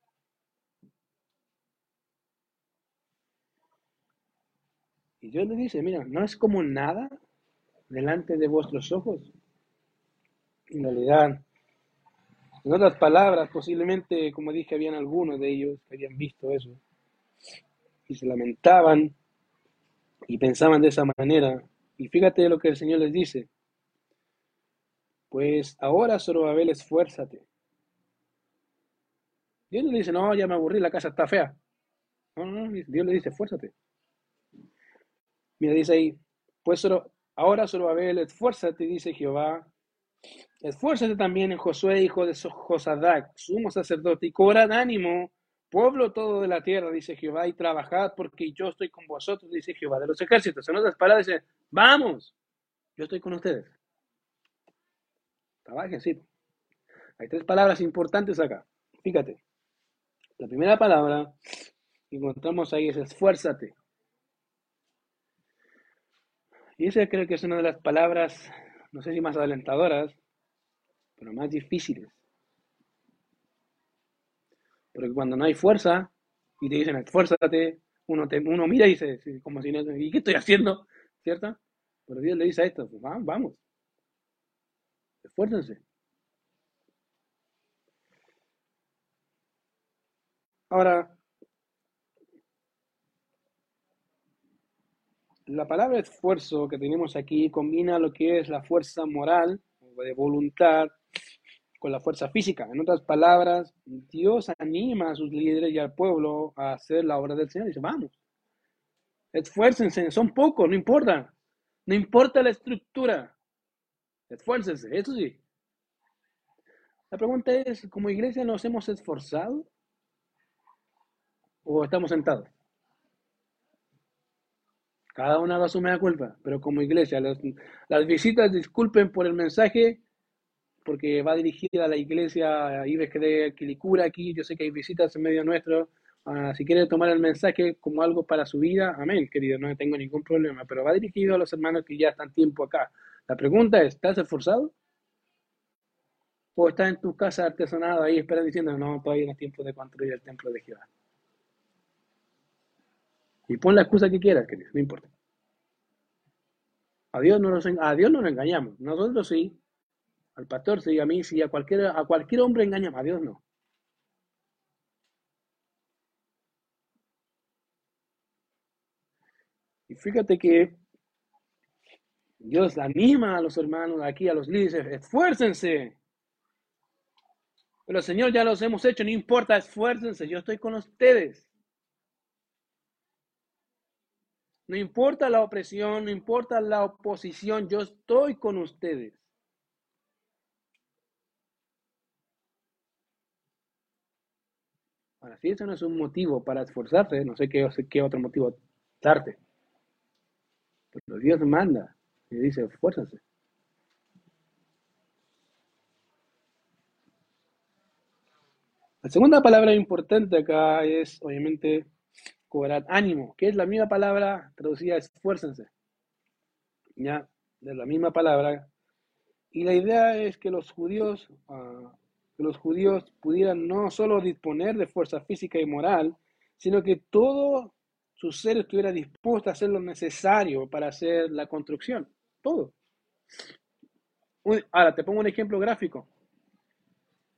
Y Dios le dice, mira, no es como nada delante de vuestros ojos. En realidad, en otras palabras, posiblemente, como dije, habían algunos de ellos que habían visto eso y se lamentaban y pensaban de esa manera. Y fíjate lo que el Señor les dice. Pues ahora, Zorobabel, esfuérzate. Dios no le dice, no, ya me aburrí, la casa está fea. No, no, Dios le dice, esfuérzate. Mira, dice ahí, pues ahora Zorobabel, esfuérzate, dice Jehová. Esfuérzate también en Josué, hijo de Josadac, sumo sacerdote, y cobrad ánimo, pueblo todo de la tierra, dice Jehová, y trabajad porque yo estoy con vosotros, dice Jehová de los ejércitos. En otras palabras, dice, vamos, yo estoy con ustedes. Trabajen, sí. Hay tres palabras importantes acá. Fíjate. La primera palabra que encontramos ahí es esfuérzate. Y esa creo que es una de las palabras, no sé si más alentadoras, pero más difíciles. Porque cuando no hay fuerza y te dicen esfuérzate, uno, te, uno mira y dice, como si no, ¿y qué estoy haciendo? ¿Cierto? Pero Dios le dice a esto, pues, vamos, esfuércense. Ahora, la palabra esfuerzo que tenemos aquí combina lo que es la fuerza moral o de voluntad con la fuerza física. En otras palabras, Dios anima a sus líderes y al pueblo a hacer la obra del Señor. Dice, vamos, esfuércense, son pocos, no importa. No importa la estructura. Esfuércense, eso sí. La pregunta es, ¿como iglesia nos hemos esforzado? ¿O estamos sentados? Cada una va a asumir la culpa, pero como iglesia, las visitas, disculpen por el mensaje, porque va dirigida a la iglesia Ives de Quilicura aquí. Yo sé que hay visitas en medio nuestro. Ah, si quiere tomar el mensaje como algo para su vida, amén, querido, no tengo ningún problema. Pero va dirigido a los hermanos que ya están tiempo acá. La pregunta es: ¿estás esforzado? ¿O estás en tu casa artesanado ahí esperando diciendo, no, todavía no es tiempo de construir el templo de Jehová? Y pon la excusa que quieras, querido, no importa. A Dios no nos, a Dios no nos engañamos. Nosotros sí. Al pastor sí, a mí sí, a cualquier, a cualquier hombre engañamos. A Dios no. Y fíjate que Dios anima a los hermanos aquí, a los líderes, esfuércense. Pero Señor, ya los hemos hecho, no importa, esfuércense, yo estoy con ustedes. No importa la opresión, no importa la oposición, yo estoy con ustedes. Ahora, si eso no es un motivo para esforzarse, no sé qué, otro motivo darte. Pero Dios manda y dice, esfuérzase. La segunda palabra importante acá es, obviamente, cobrad ánimo, que es la misma palabra traducida esfuércense. Ya, de la misma palabra. Y la idea es que los judíos, ah, que los judíos pudieran no solo disponer de fuerza física y moral, sino que todo su ser estuviera dispuesto a hacer lo necesario para hacer la construcción. Todo. Ahora, te pongo un ejemplo gráfico.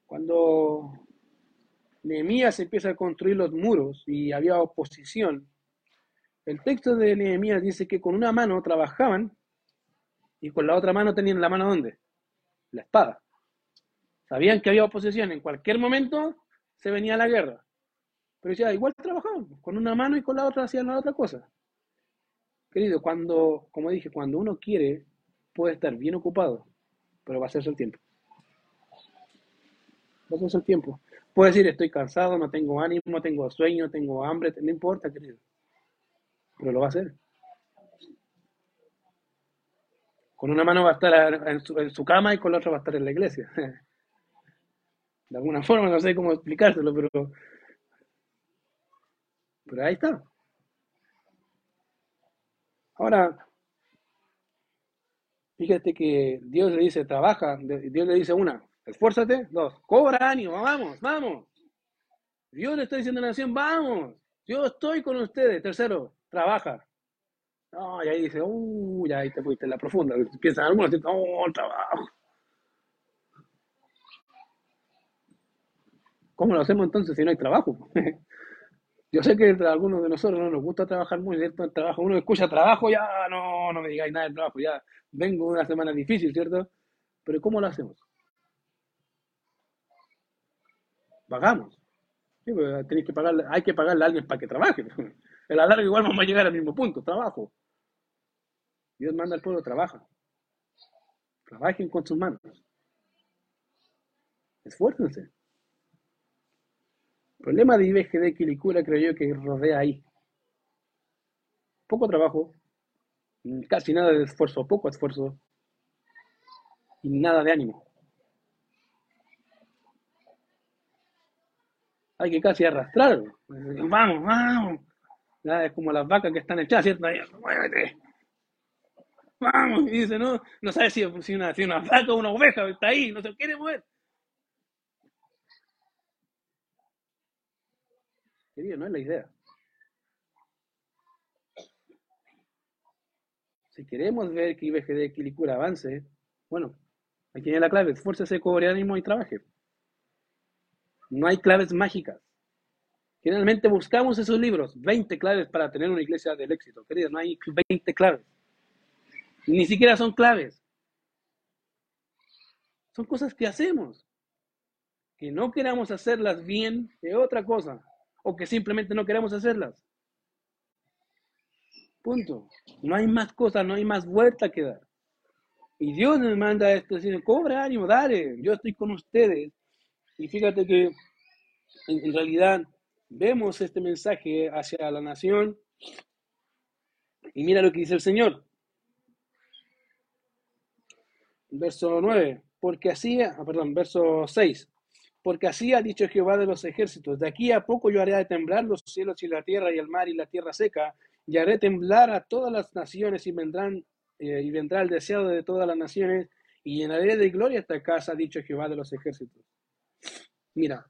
Cuando Nehemías empieza a construir los muros y había oposición. El texto de Nehemías dice que con una mano trabajaban y con la otra mano tenían la mano ¿dónde? La espada. Sabían que había oposición, en cualquier momento se venía la guerra. Pero ya igual trabajaban, con una mano y con la otra hacían la otra cosa. Querido, cuando, como dije, cuando uno quiere, puede estar bien ocupado, pero va a hacerse el tiempo. Va a hacerse el tiempo. Puede decir, estoy cansado, no tengo ánimo, tengo sueño, tengo hambre, no importa, querido. Pero lo va a hacer. Con una mano va a estar en su, cama y con la otra va a estar en la iglesia. De alguna forma, no sé cómo explicárselo, pero, pero ahí está. Ahora, fíjate que Dios le dice, trabaja, Dios le dice una, esfuérzate. Dos, cobra ánimo, vamos, vamos. Dios le está diciendo a la nación, vamos, yo estoy con ustedes. Tercero, trabaja. No, y ahí dice, ya ahí te fuiste en la profunda. Piensan algunos, oh, trabajo. ¿Cómo lo hacemos entonces si no hay trabajo? Yo sé que a algunos de nosotros no nos gusta trabajar muy, ¿cierto? El trabajo, uno escucha trabajo, ya no, no me digáis nada de trabajo, ya vengo una semana difícil, ¿cierto? Pero ¿cómo lo hacemos? Pagamos. Pues, que pagarle, hay que pagarle a alguien para que trabaje. En la larga igual vamos a llegar al mismo punto, trabajo. Dios manda al pueblo, trabaja. Trabajen con sus manos. Esfuércense. El problema de IBGD Quilicura creo yo que rodea ahí. Poco trabajo, casi nada de esfuerzo, poco esfuerzo y nada de ánimo. Hay que casi arrastrar. Vamos, vamos. Es como las vacas que están echadas, ¿cierto? Muévete. Vamos. Y dice, no, no sabe si, si, una, si una vaca o una oveja está ahí, no se quiere mover. Querido, no es la idea. Si queremos ver que IBGD Quilicura avance, bueno, aquí viene la clave, esfuércese, cobre ánimo y trabaje. No hay claves mágicas. Generalmente buscamos esos libros, 20 claves para tener una iglesia del éxito. Querido, no hay 20 claves. Ni siquiera son claves. Son cosas que hacemos. Que no queramos hacerlas bien de otra cosa. O que simplemente no queremos hacerlas. Punto. No hay más cosas, no hay más vuelta que dar. Y Dios nos manda esto, decir, cobra ánimo, dale, yo estoy con ustedes. Y fíjate que en realidad vemos este mensaje hacia la nación y mira lo que dice el Señor. Verso 9, porque así, ah, perdón, verso 6, porque así ha dicho Jehová de los ejércitos, de aquí a poco yo haré temblar los cielos y la tierra y el mar y la tierra seca, y haré temblar a todas las naciones y vendrán eh, y vendrá el deseado de todas las naciones y llenaré de gloria esta casa, ha dicho Jehová de los ejércitos. Mira,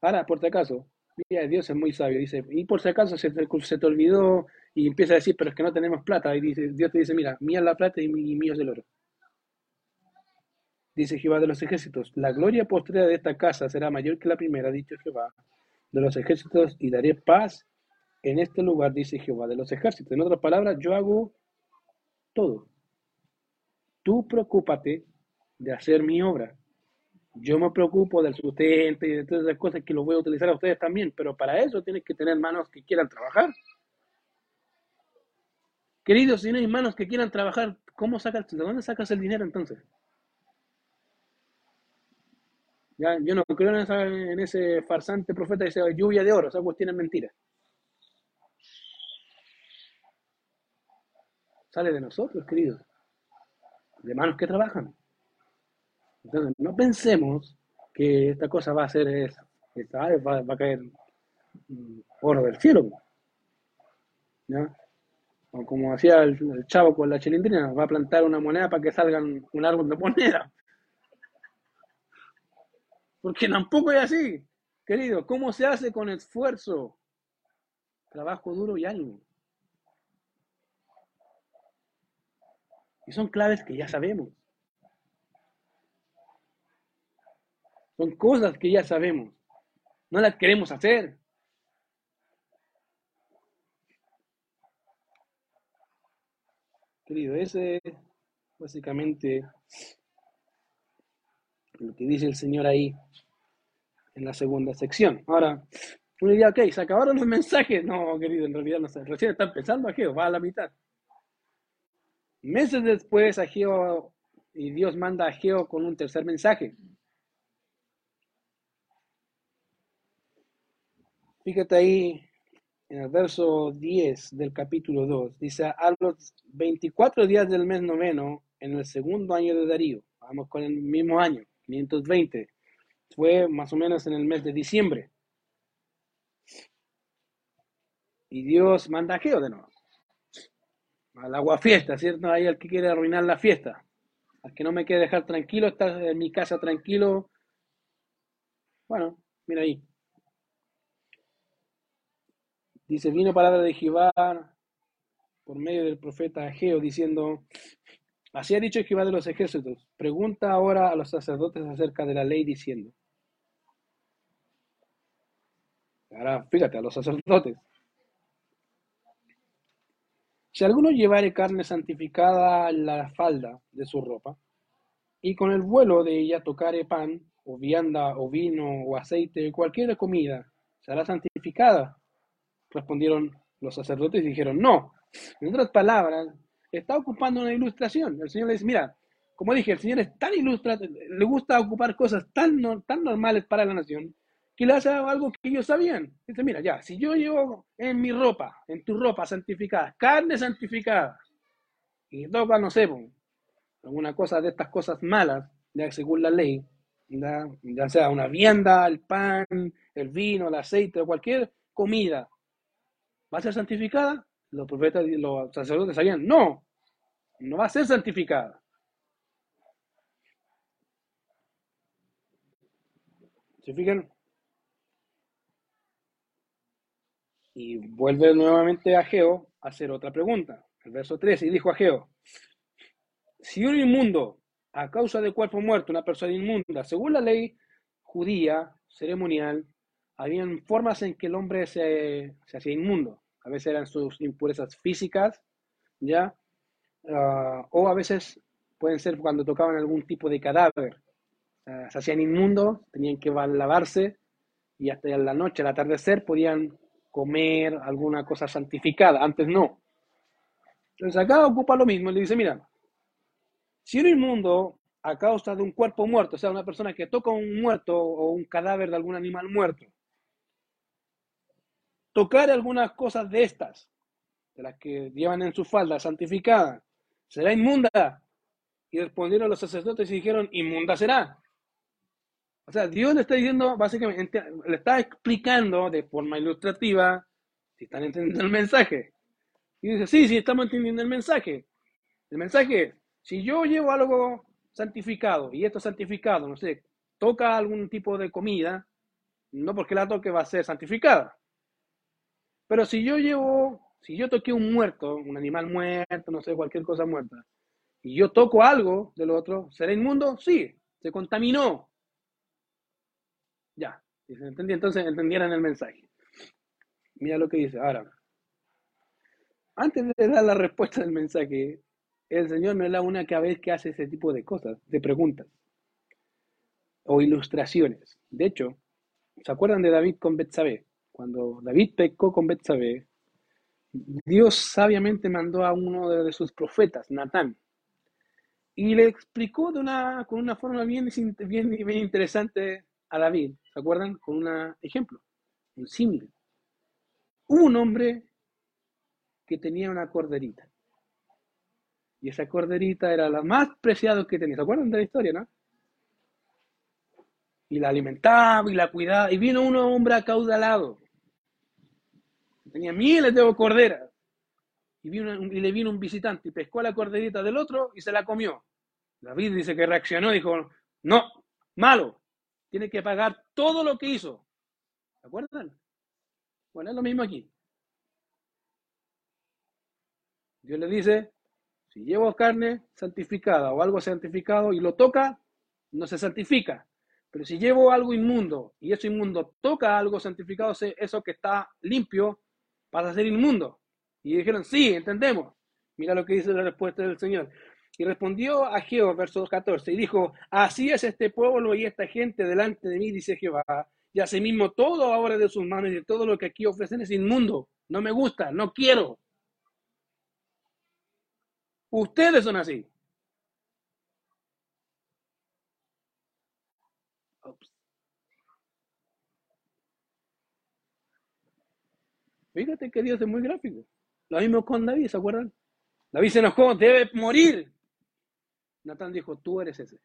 ahora por si acaso, Mira, Dios es muy sabio. Dice, y por si acaso se te, olvidó y empieza a decir, pero es que no tenemos plata. Y dice, Dios te dice, mira, mía es la plata y, mío es el oro. Dice Jehová de los ejércitos, la gloria postrera de esta casa será mayor que la primera, dicho Jehová de los ejércitos, y daré paz en este lugar, dice Jehová de los ejércitos. En otras palabras, yo hago todo. Tú preocúpate de hacer mi obra. Yo me preocupo del sustento y de todas esas cosas que lo voy a utilizar a ustedes también, pero para eso tienes que tener manos que quieran trabajar. Queridos, si no hay manos que quieran trabajar, ¿cómo sacas, ¿de dónde sacas el dinero entonces? Ya, yo no creo en, ese farsante profeta que dice lluvia de oro, esa cuestión es mentira. Sale de nosotros, queridos, de manos que trabajan. Entonces, no pensemos que esta cosa va a ser eso, va, a caer oro del cielo. O como hacía el, chavo con la chilindrina, va a plantar una moneda para que salgan un árbol de moneda. Porque tampoco es así, querido. ¿Cómo se hace con esfuerzo? Trabajo duro y ánimo. Y son claves que ya sabemos. Son cosas que ya sabemos. No las queremos hacer. Querido, ese es básicamente lo que dice el Señor ahí en la segunda sección. Ahora, uno diría, ok, se acabaron los mensajes. No, querido, en realidad no sé. Recién están pensando a Geo, va a la mitad. Meses después, a Geo, y Dios manda a Geo con un tercer mensaje. Fíjate ahí en el verso 10 del capítulo 2. Dice, a los 24 días del mes noveno, en el segundo año de Darío, vamos con el mismo año, 520, fue más o menos en el mes de diciembre. Y Dios manda a Geo de nuevo. Al agua fiesta, ¿cierto? Ahí el que quiere arruinar la fiesta. al que no me quiere dejar tranquilo, estar en mi casa tranquilo. Bueno, mira ahí. Dice, vino palabra de Jehová por medio del profeta Ageo diciendo, así ha dicho Jehová de los ejércitos, pregunta ahora a los sacerdotes acerca de la ley diciendo. Ahora, fíjate, a los sacerdotes. Si alguno llevare carne santificada en la falda de su ropa, y con el vuelo de ella tocare pan, o vianda, o vino, o aceite, cualquier comida, será santificada. Respondieron los sacerdotes y dijeron, no. En otras palabras, está ocupando una ilustración. El Señor le dice, mira, como dije, el Señor es tan ilustrado, le gusta ocupar cosas tan, tan normales para la nación, que le hace algo que ellos sabían. Dice, mira, ya, si yo llevo en mi ropa, en tu ropa santificada, carne santificada, y toca, no sé, alguna cosa de estas cosas malas, ya según la ley, ya, ya sea una vianda, el pan, el vino, el aceite, o cualquier comida, ¿va a ser santificada? Los profetas los sacerdotes sabían, no, no va a ser santificada. ¿Se fijan? Y vuelve nuevamente a Geo a hacer otra pregunta. El verso 13, y dijo a Geo, si un inmundo, a causa de cuerpo muerto, una persona inmunda, según la ley judía, ceremonial, habían formas en que el hombre se, hacía inmundo. A veces eran sus impurezas físicas, ¿ya? Ah, o a veces pueden ser cuando tocaban algún tipo de cadáver. se hacían inmundos, tenían que lavarse y hasta la noche, al atardecer, podían comer alguna cosa santificada, antes no. Entonces acá ocupa lo mismo, le dice, mira, si un inmundo a causa de un cuerpo muerto, o sea, una persona que toca un muerto o un cadáver de algún animal muerto, tocar algunas cosas de estas, de las que llevan en su falda santificada, será inmunda. Y respondieron los sacerdotes y dijeron, inmunda será. O sea, Dios le está diciendo, básicamente, le está explicando de forma ilustrativa si están entendiendo el mensaje. Y dice, sí, sí, estamos entendiendo el mensaje. El mensaje si yo llevo algo santificado y esto santificado, no sé, toca algún tipo de comida, no porque la toque va a ser santificada. Pero si yo llevo, si yo toqué un muerto, un animal muerto, no sé, cualquier cosa muerta, y yo toco algo del otro, ¿será inmundo? Sí, se contaminó, ya, entendí, entonces entendieran el mensaje. Mira lo que dice. Ahora, antes de dar la respuesta del mensaje, el Señor no es la única vez que hace ese tipo de cosas, de preguntas o ilustraciones. De hecho, ¿se acuerdan de David con Betsabé? Cuando David pecó con Betsabé, Dios sabiamente mandó a uno de sus profetas, Natán, y le explicó de una, con una forma bien, bien, bien interesante a David, ¿se acuerdan? Con un ejemplo, un símil. Hubo un hombre que tenía una corderita. Y esa corderita era la más preciada que tenía. ¿Se acuerdan de la historia, no? Y la alimentaba y la cuidaba. Y vino un hombre acaudalado. Tenía miles de corderas. Y, y le vino un visitante y pescó la corderita del otro y se la comió. David dice que reaccionó dijo, no, malo, tiene que pagar todo lo que hizo. ¿Se? Bueno, es lo mismo aquí. Dios le dice, si llevo carne santificada o algo santificado y lo toca, no se santifica. Pero si llevo algo inmundo y eso inmundo toca algo santificado, eso que está limpio pasa a ser inmundo. Y dijeron, sí, entendemos. Mira lo que dice la respuesta del Señor. Y respondió a Jehová, verso 14, y dijo, así es este pueblo y esta gente delante de mí, dice Jehová, y asimismo todo ahora de sus manos y de todo lo que aquí ofrecen es inmundo, no me gusta, no quiero. Ustedes son así. Fíjate que Dios es muy gráfico. Lo mismo con David, ¿se acuerdan? David se enojó, debe morir. Natán dijo, tú eres ese.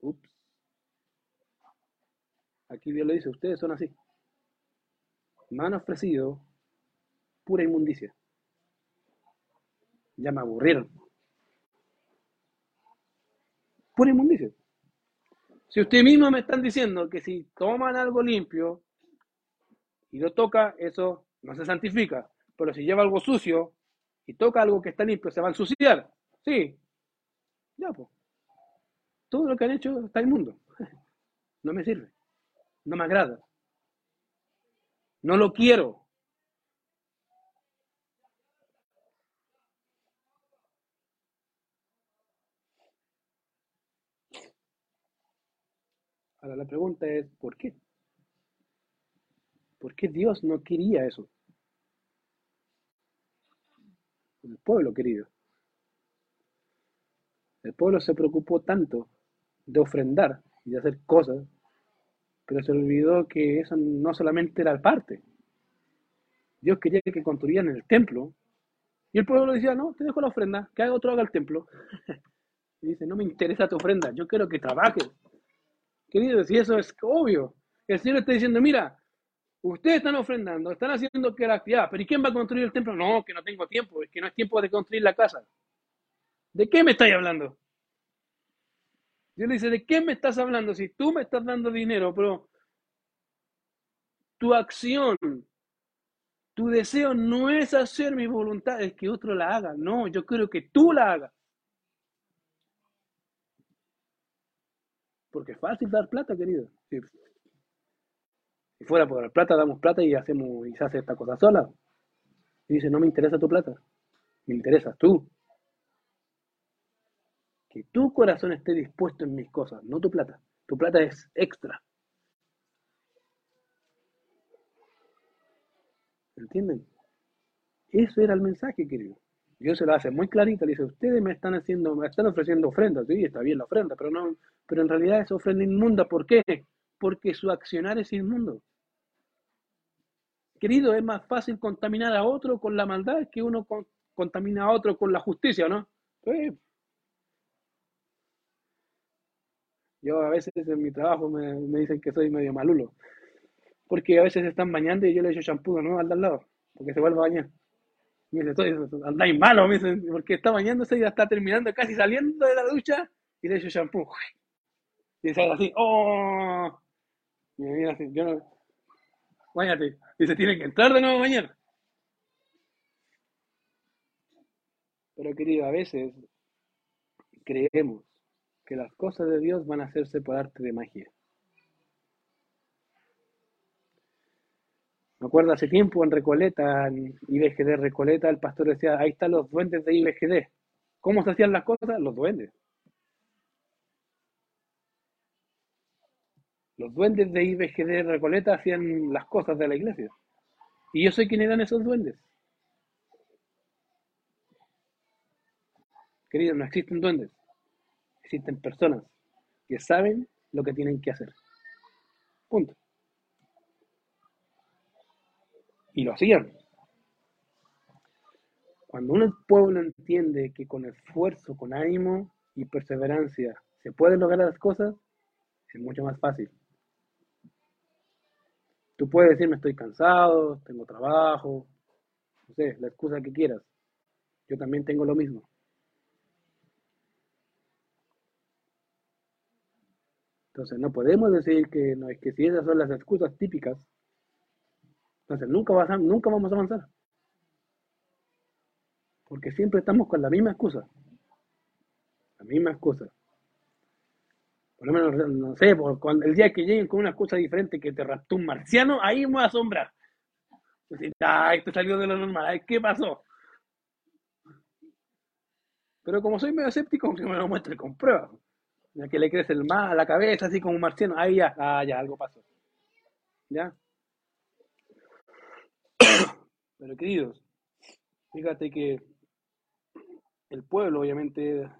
Ups. Aquí Dios le dice, ustedes son así. Me han pura inmundicia. Ya me aburrieron. pura inmundicia. Si usted mismo me están diciendo que si toman algo limpio y lo toca, eso no se santifica. Pero si lleva algo sucio y toca algo que está limpio, se va a ensuciar. Sí. Ya, pues. Todo lo que han hecho está inmundo. No me sirve. No me agrada. No lo quiero. Ahora la pregunta es, ¿por qué? ¿Por qué Dios no quería eso? El pueblo querido. El pueblo se preocupó tanto de ofrendar y de hacer cosas, pero se olvidó que eso no solamente era parte. Dios quería que construyeran el templo y el pueblo decía, no, te dejo la ofrenda, que haga otro haga el templo. y dice, no me interesa tu ofrenda, yo quiero que trabajes. Queridos, y eso es obvio. El Señor está diciendo, mira, ustedes están ofrendando, están haciendo que la actividad, pero ¿y quién va a construir el templo? No, que no tengo tiempo, es que no es tiempo de construir la casa. ¿De qué me estáis hablando? Dios le dice, ¿de qué me estás hablando? Si tú me estás dando dinero, pero tu acción, tu deseo no es hacer mi voluntad, es que otro la haga. No, yo quiero que tú la hagas. Porque es fácil dar plata, querido. Si, fuera por dar plata, damos plata y hacemos y se hace esta cosa sola. Y dice, no me interesa tu plata, me interesas tú. Que tu corazón esté dispuesto en mis cosas, no tu plata. Tu plata es extra. ¿Entienden? Eso era el mensaje, querido. Dios se lo hace muy clarito, le dice, ustedes me están haciendo, me están ofreciendo ofrendas, sí, está bien la ofrenda, pero no, pero en realidad es ofrenda inmunda, ¿por qué? Porque su accionar es inmundo. Querido, es más fácil contaminar a otro con la maldad que uno contamina a otro con la justicia, ¿no? Yo a veces en mi trabajo me, dicen que soy medio malulo, porque a veces están bañando y yo le echo champú, ¿no? Al de al lado, porque se vuelve a bañar. Me dice, andáis malo, me dice, porque está bañándose y ya está terminando, casi saliendo de la ducha, y le echo shampoo. Y dice así, ¡oh! Y me mira así, yo no. Báñate. Y se tiene que entrar de nuevo mañana. Pero querido, a veces creemos que las cosas de Dios van a hacerse por arte de magia. Me acuerdo hace tiempo en Recoleta, en IBGD Recoleta, el pastor decía, ahí están los duendes de IBGD. ¿Cómo se hacían las cosas? Los duendes. Los duendes de IBGD Recoleta hacían las cosas de la iglesia. Y yo sé quién eran esos duendes. Queridos, no existen duendes. Existen personas que saben lo que tienen que hacer. Punto. y lo hacían. Cuando un pueblo entiende que con esfuerzo, con ánimo y perseverancia se pueden lograr las cosas, es mucho más fácil. Tú puedes decirme estoy cansado, tengo trabajo, no sé, la excusa que quieras. Yo también tengo lo mismo. Entonces no podemos decir que no es que si esas son las excusas típicas, entonces nunca, nunca vamos a avanzar. Porque siempre estamos con la misma excusa. La misma excusa. Por lo menos, no sé, cuando, el día que lleguen con una excusa diferente que te raptó un marciano, ahí me voy a asombrar. Ay, te salió de lo normal. ¿Qué pasó? Pero como soy medio escéptico, que me lo muestre con pruebas. Ya que le crece el mal a la cabeza, así como un marciano, ahí ya, ah, ya, algo pasó. ¿Ya? Pero queridos, fíjate que el pueblo obviamente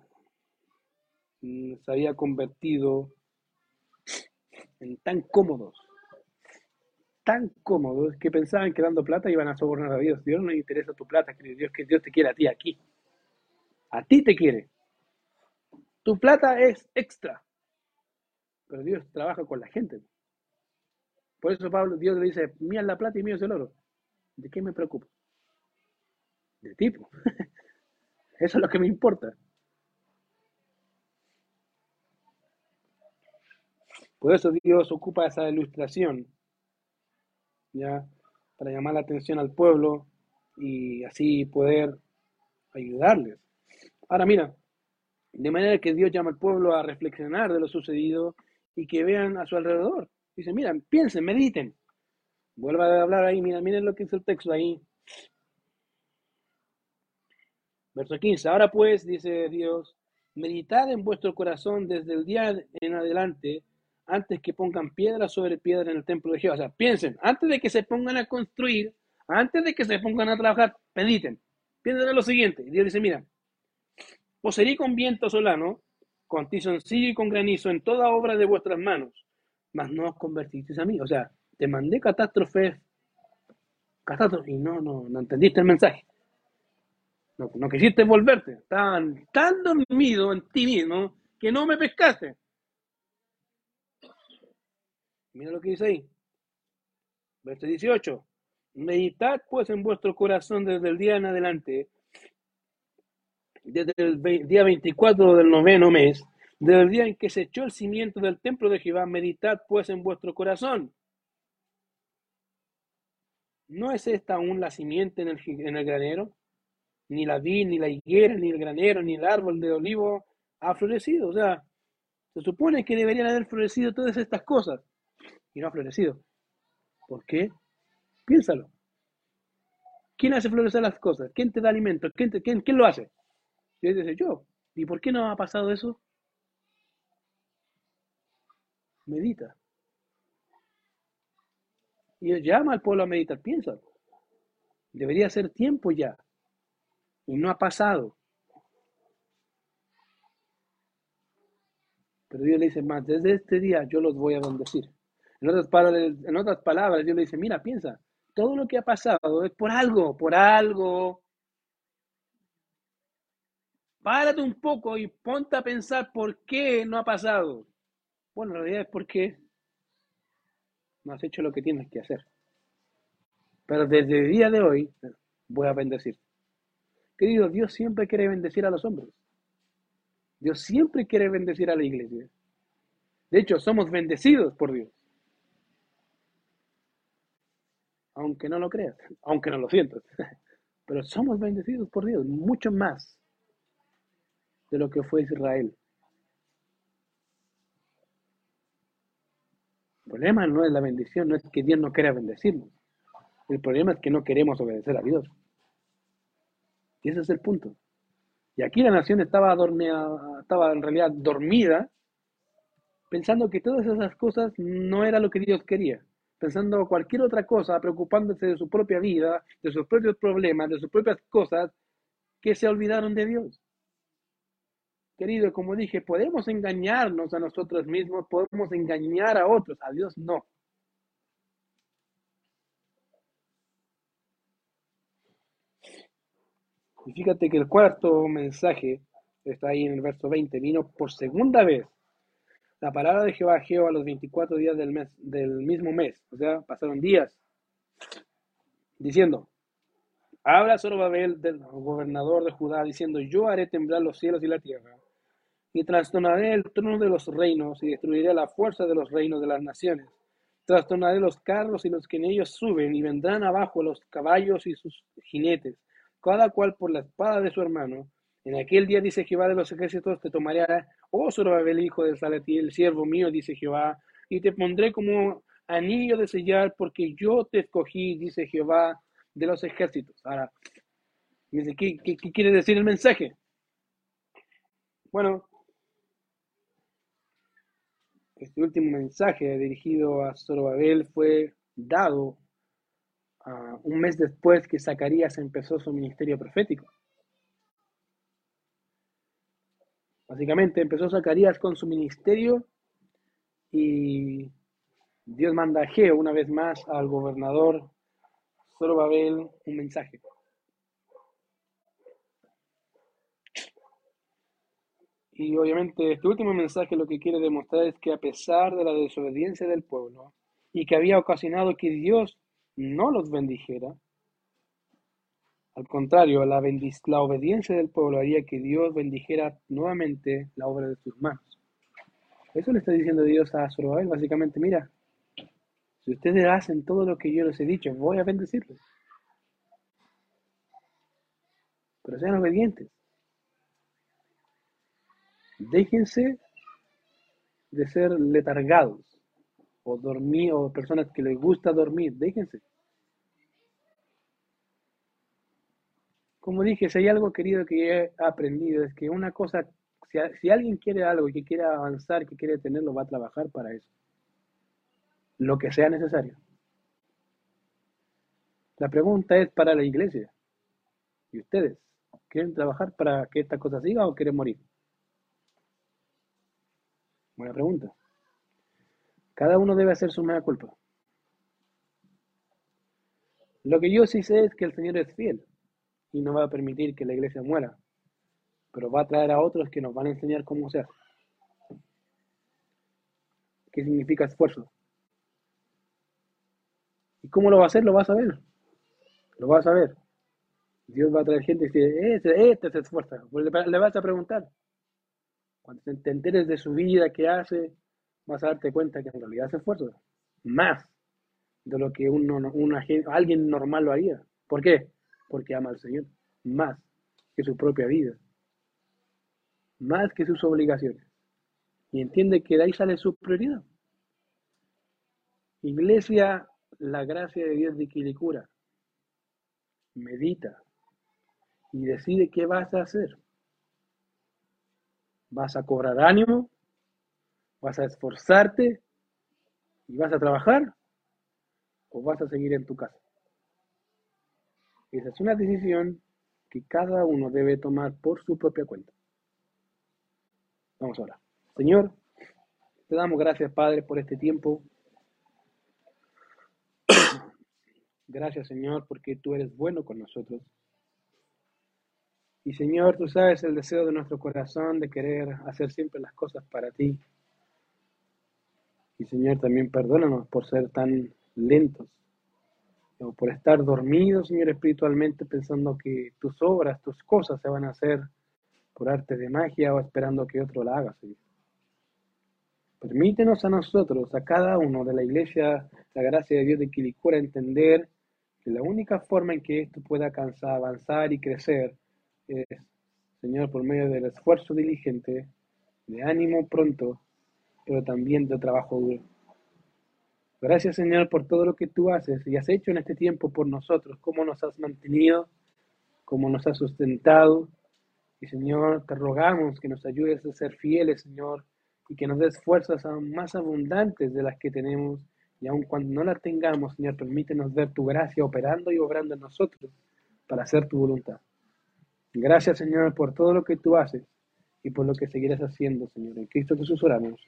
se había convertido en tan cómodos, tan cómodos que pensaban que dando plata iban a sobornar a Dios. Dios no le interesa tu plata, querido Dios, que Dios te quiere a ti aquí. A ti te quiere. Tu plata es extra. Pero Dios trabaja con la gente. Por eso Pablo, Dios le dice, mía es la plata y mío es el oro. ¿De qué me preocupo? De tipo. Eso es lo que me importa. Por eso Dios ocupa esa ilustración, ¿ya? Para llamar la atención al pueblo y así poder ayudarles. Ahora mira, de manera que Dios llama al pueblo a reflexionar de lo sucedido y que vean a su alrededor. Dice, miren, piensen, mediten. Vuelva a hablar ahí, mira, miren lo que dice el texto ahí. Verso 15. Ahora pues, dice Dios, meditad en vuestro corazón desde el día en adelante, antes que pongan piedra sobre piedra en el templo de Jehová. O sea, piensen, antes de que se pongan a construir, antes de que se pongan a trabajar, mediten. Piensen en lo siguiente. Dios dice, mira, os con viento solano, con tizoncillo y con granizo en toda obra de vuestras manos, mas no os convertisteis a mí. O sea, te mandé catástrofes, catástrofe, y no, no, no entendiste el mensaje. No, no quisiste volverte. Tan, tan dormido en ti mismo que no me pescaste. Mira lo que dice ahí. Verso 18. Meditad pues en vuestro corazón desde el día en adelante desde el día 24 del noveno mes, desde el día en que se echó el cimiento del templo de Jehová, meditad pues en vuestro corazón. ¿No es esta aún la simiente en el, en el granero? Ni la vid, ni la higuera, ni el granero, ni el árbol de olivo ha florecido. O sea, se supone que deberían haber florecido todas estas cosas y no ha florecido. ¿Por qué? Piénsalo. ¿Quién hace florecer las cosas? ¿Quién te da alimento? ¿Quién, quién, quién lo hace? Y dice, yo. ¿Y por qué no ha pasado eso? Medita. Y llama al pueblo a meditar, piensa. Debería ser tiempo ya. Y no ha pasado. Pero Dios le dice más, desde este día yo los voy a bendecir. En otras, palabras, en otras palabras, Dios le dice, mira, piensa, todo lo que ha pasado es por algo, por algo. Párate un poco y ponte a pensar por qué no ha pasado. Bueno, en realidad es porque no has hecho lo que tienes que hacer. Pero desde el día de hoy voy a bendecir. Querido, Dios siempre quiere bendecir a los hombres. Dios siempre quiere bendecir a la iglesia. De hecho, somos bendecidos por Dios. Aunque no lo creas, aunque no lo sientas. Pero somos bendecidos por Dios, mucho más de lo que fue Israel. El problema no es la bendición, no es que Dios no quiera bendecirnos. El problema es que no queremos obedecer a Dios. Y ese es el punto. Y aquí la nación estaba, dormida, estaba en realidad dormida, pensando que todas esas cosas no era lo que Dios quería. Pensando cualquier otra cosa, preocupándose de su propia vida, de sus propios problemas, de sus propias cosas, que se olvidaron de Dios. Querido, como dije, podemos engañarnos a nosotros mismos, podemos engañar a otros, a Dios no. Y fíjate que el cuarto mensaje está ahí en el verso 20, vino por segunda vez la palabra de Jehová a Jehová los 24 días del, mes, del mismo mes, o sea, pasaron días, diciendo, habla Zorobabel del gobernador de Judá, diciendo, yo haré temblar los cielos y la tierra, y trastornaré el trono de los reinos y destruiré la fuerza de los reinos de las naciones. Trastornaré los carros y los que en ellos suben, y vendrán abajo los caballos y sus jinetes, cada cual por la espada de su hermano. En aquel día, dice Jehová de los ejércitos, te tomaré, oh Zorobabel, hijo de Salatiel, siervo mío, dice Jehová, y te pondré como anillo de sellar, porque yo te escogí, dice Jehová de los ejércitos. Ahora, ¿qué, qué quiere decir el mensaje? Bueno, este último mensaje dirigido a Zorobabel fue dado uh, un mes después que Zacarías empezó su ministerio profético. Básicamente empezó Zacarías con su ministerio y Dios manda a Geo una vez más al gobernador Zorobabel un mensaje. Y obviamente este último mensaje lo que quiere demostrar es que a pesar de la desobediencia del pueblo y que había ocasionado que Dios no los bendijera, al contrario, la, la obediencia del pueblo haría que Dios bendijera nuevamente la obra de sus manos. Eso le está diciendo Dios a Zorobabel, básicamente, mira, si ustedes hacen todo lo que yo les he dicho, voy a bendecirlos. Pero sean obedientes. Déjense de ser letargados o dormir o personas que les gusta dormir, déjense. Como dije, si hay algo querido que he aprendido es que una cosa, si, alguien quiere algo y que quiere avanzar, que quiere tenerlo, va a trabajar para eso. Lo que sea necesario. La pregunta es para la iglesia. ¿Y ustedes? ¿Quieren trabajar para que esta cosa siga o quieren morir? Buena pregunta. Cada uno debe hacer su mea culpa. Lo que yo sí sé es que el Señor es fiel y no va a permitir que la iglesia muera, pero va a traer a otros que nos van a enseñar cómo se hace. ¿Qué significa esfuerzo? ¿Y cómo lo va a hacer? Lo vas a ver. Lo vas a ver. Dios va a traer gente y dice, este, este se. Pues le vas a preguntar. Cuando te enteres de su vida, qué hace, vas a darte cuenta que en realidad se esfuerza. Más de lo que uno, una, alguien normal lo haría. ¿Por qué? Porque ama al Señor. Más que su propia vida. Más que sus obligaciones. Y entiende que de ahí sale su prioridad. Iglesia, la gracia de Dios de Quilicura. Medita y decide qué vas a hacer. ¿Vas a cobrar ánimo? ¿Vas a esforzarte? ¿Y vas a trabajar? ¿O vas a seguir en tu casa? Esa es una decisión que cada uno debe tomar por su propia cuenta. Vamos ahora. Señor, te damos gracias, Padre, por este tiempo. Gracias, Señor, porque tú eres bueno con nosotros. Y Señor, tú sabes el deseo de nuestro corazón de querer hacer siempre las cosas para ti. Y Señor, también perdónanos por ser tan lentos o por estar dormidos, Señor, espiritualmente, pensando que tus obras, tus cosas se van a hacer por arte de magia o esperando que otro la haga, Señor. Permítenos a nosotros, a cada uno de la iglesia, la gracia de Dios de Quilicura, entender que la única forma en que esto pueda avanzar y crecer es, Señor, por medio del esfuerzo diligente, de ánimo pronto, pero también de trabajo duro. Gracias, Señor, por todo lo que tú haces y has hecho en este tiempo por nosotros, cómo nos has mantenido, cómo nos has sustentado. Y, Señor, te rogamos que nos ayudes a ser fieles, Señor, y que nos des fuerzas aún más abundantes de las que tenemos. Y aun cuando no las tengamos, Señor, permítenos ver tu gracia operando y obrando en nosotros para hacer tu voluntad. Gracias, Señor, por todo lo que tú haces y por lo que seguirás haciendo, Señor. En Cristo Jesús oramos.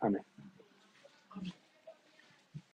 Amén.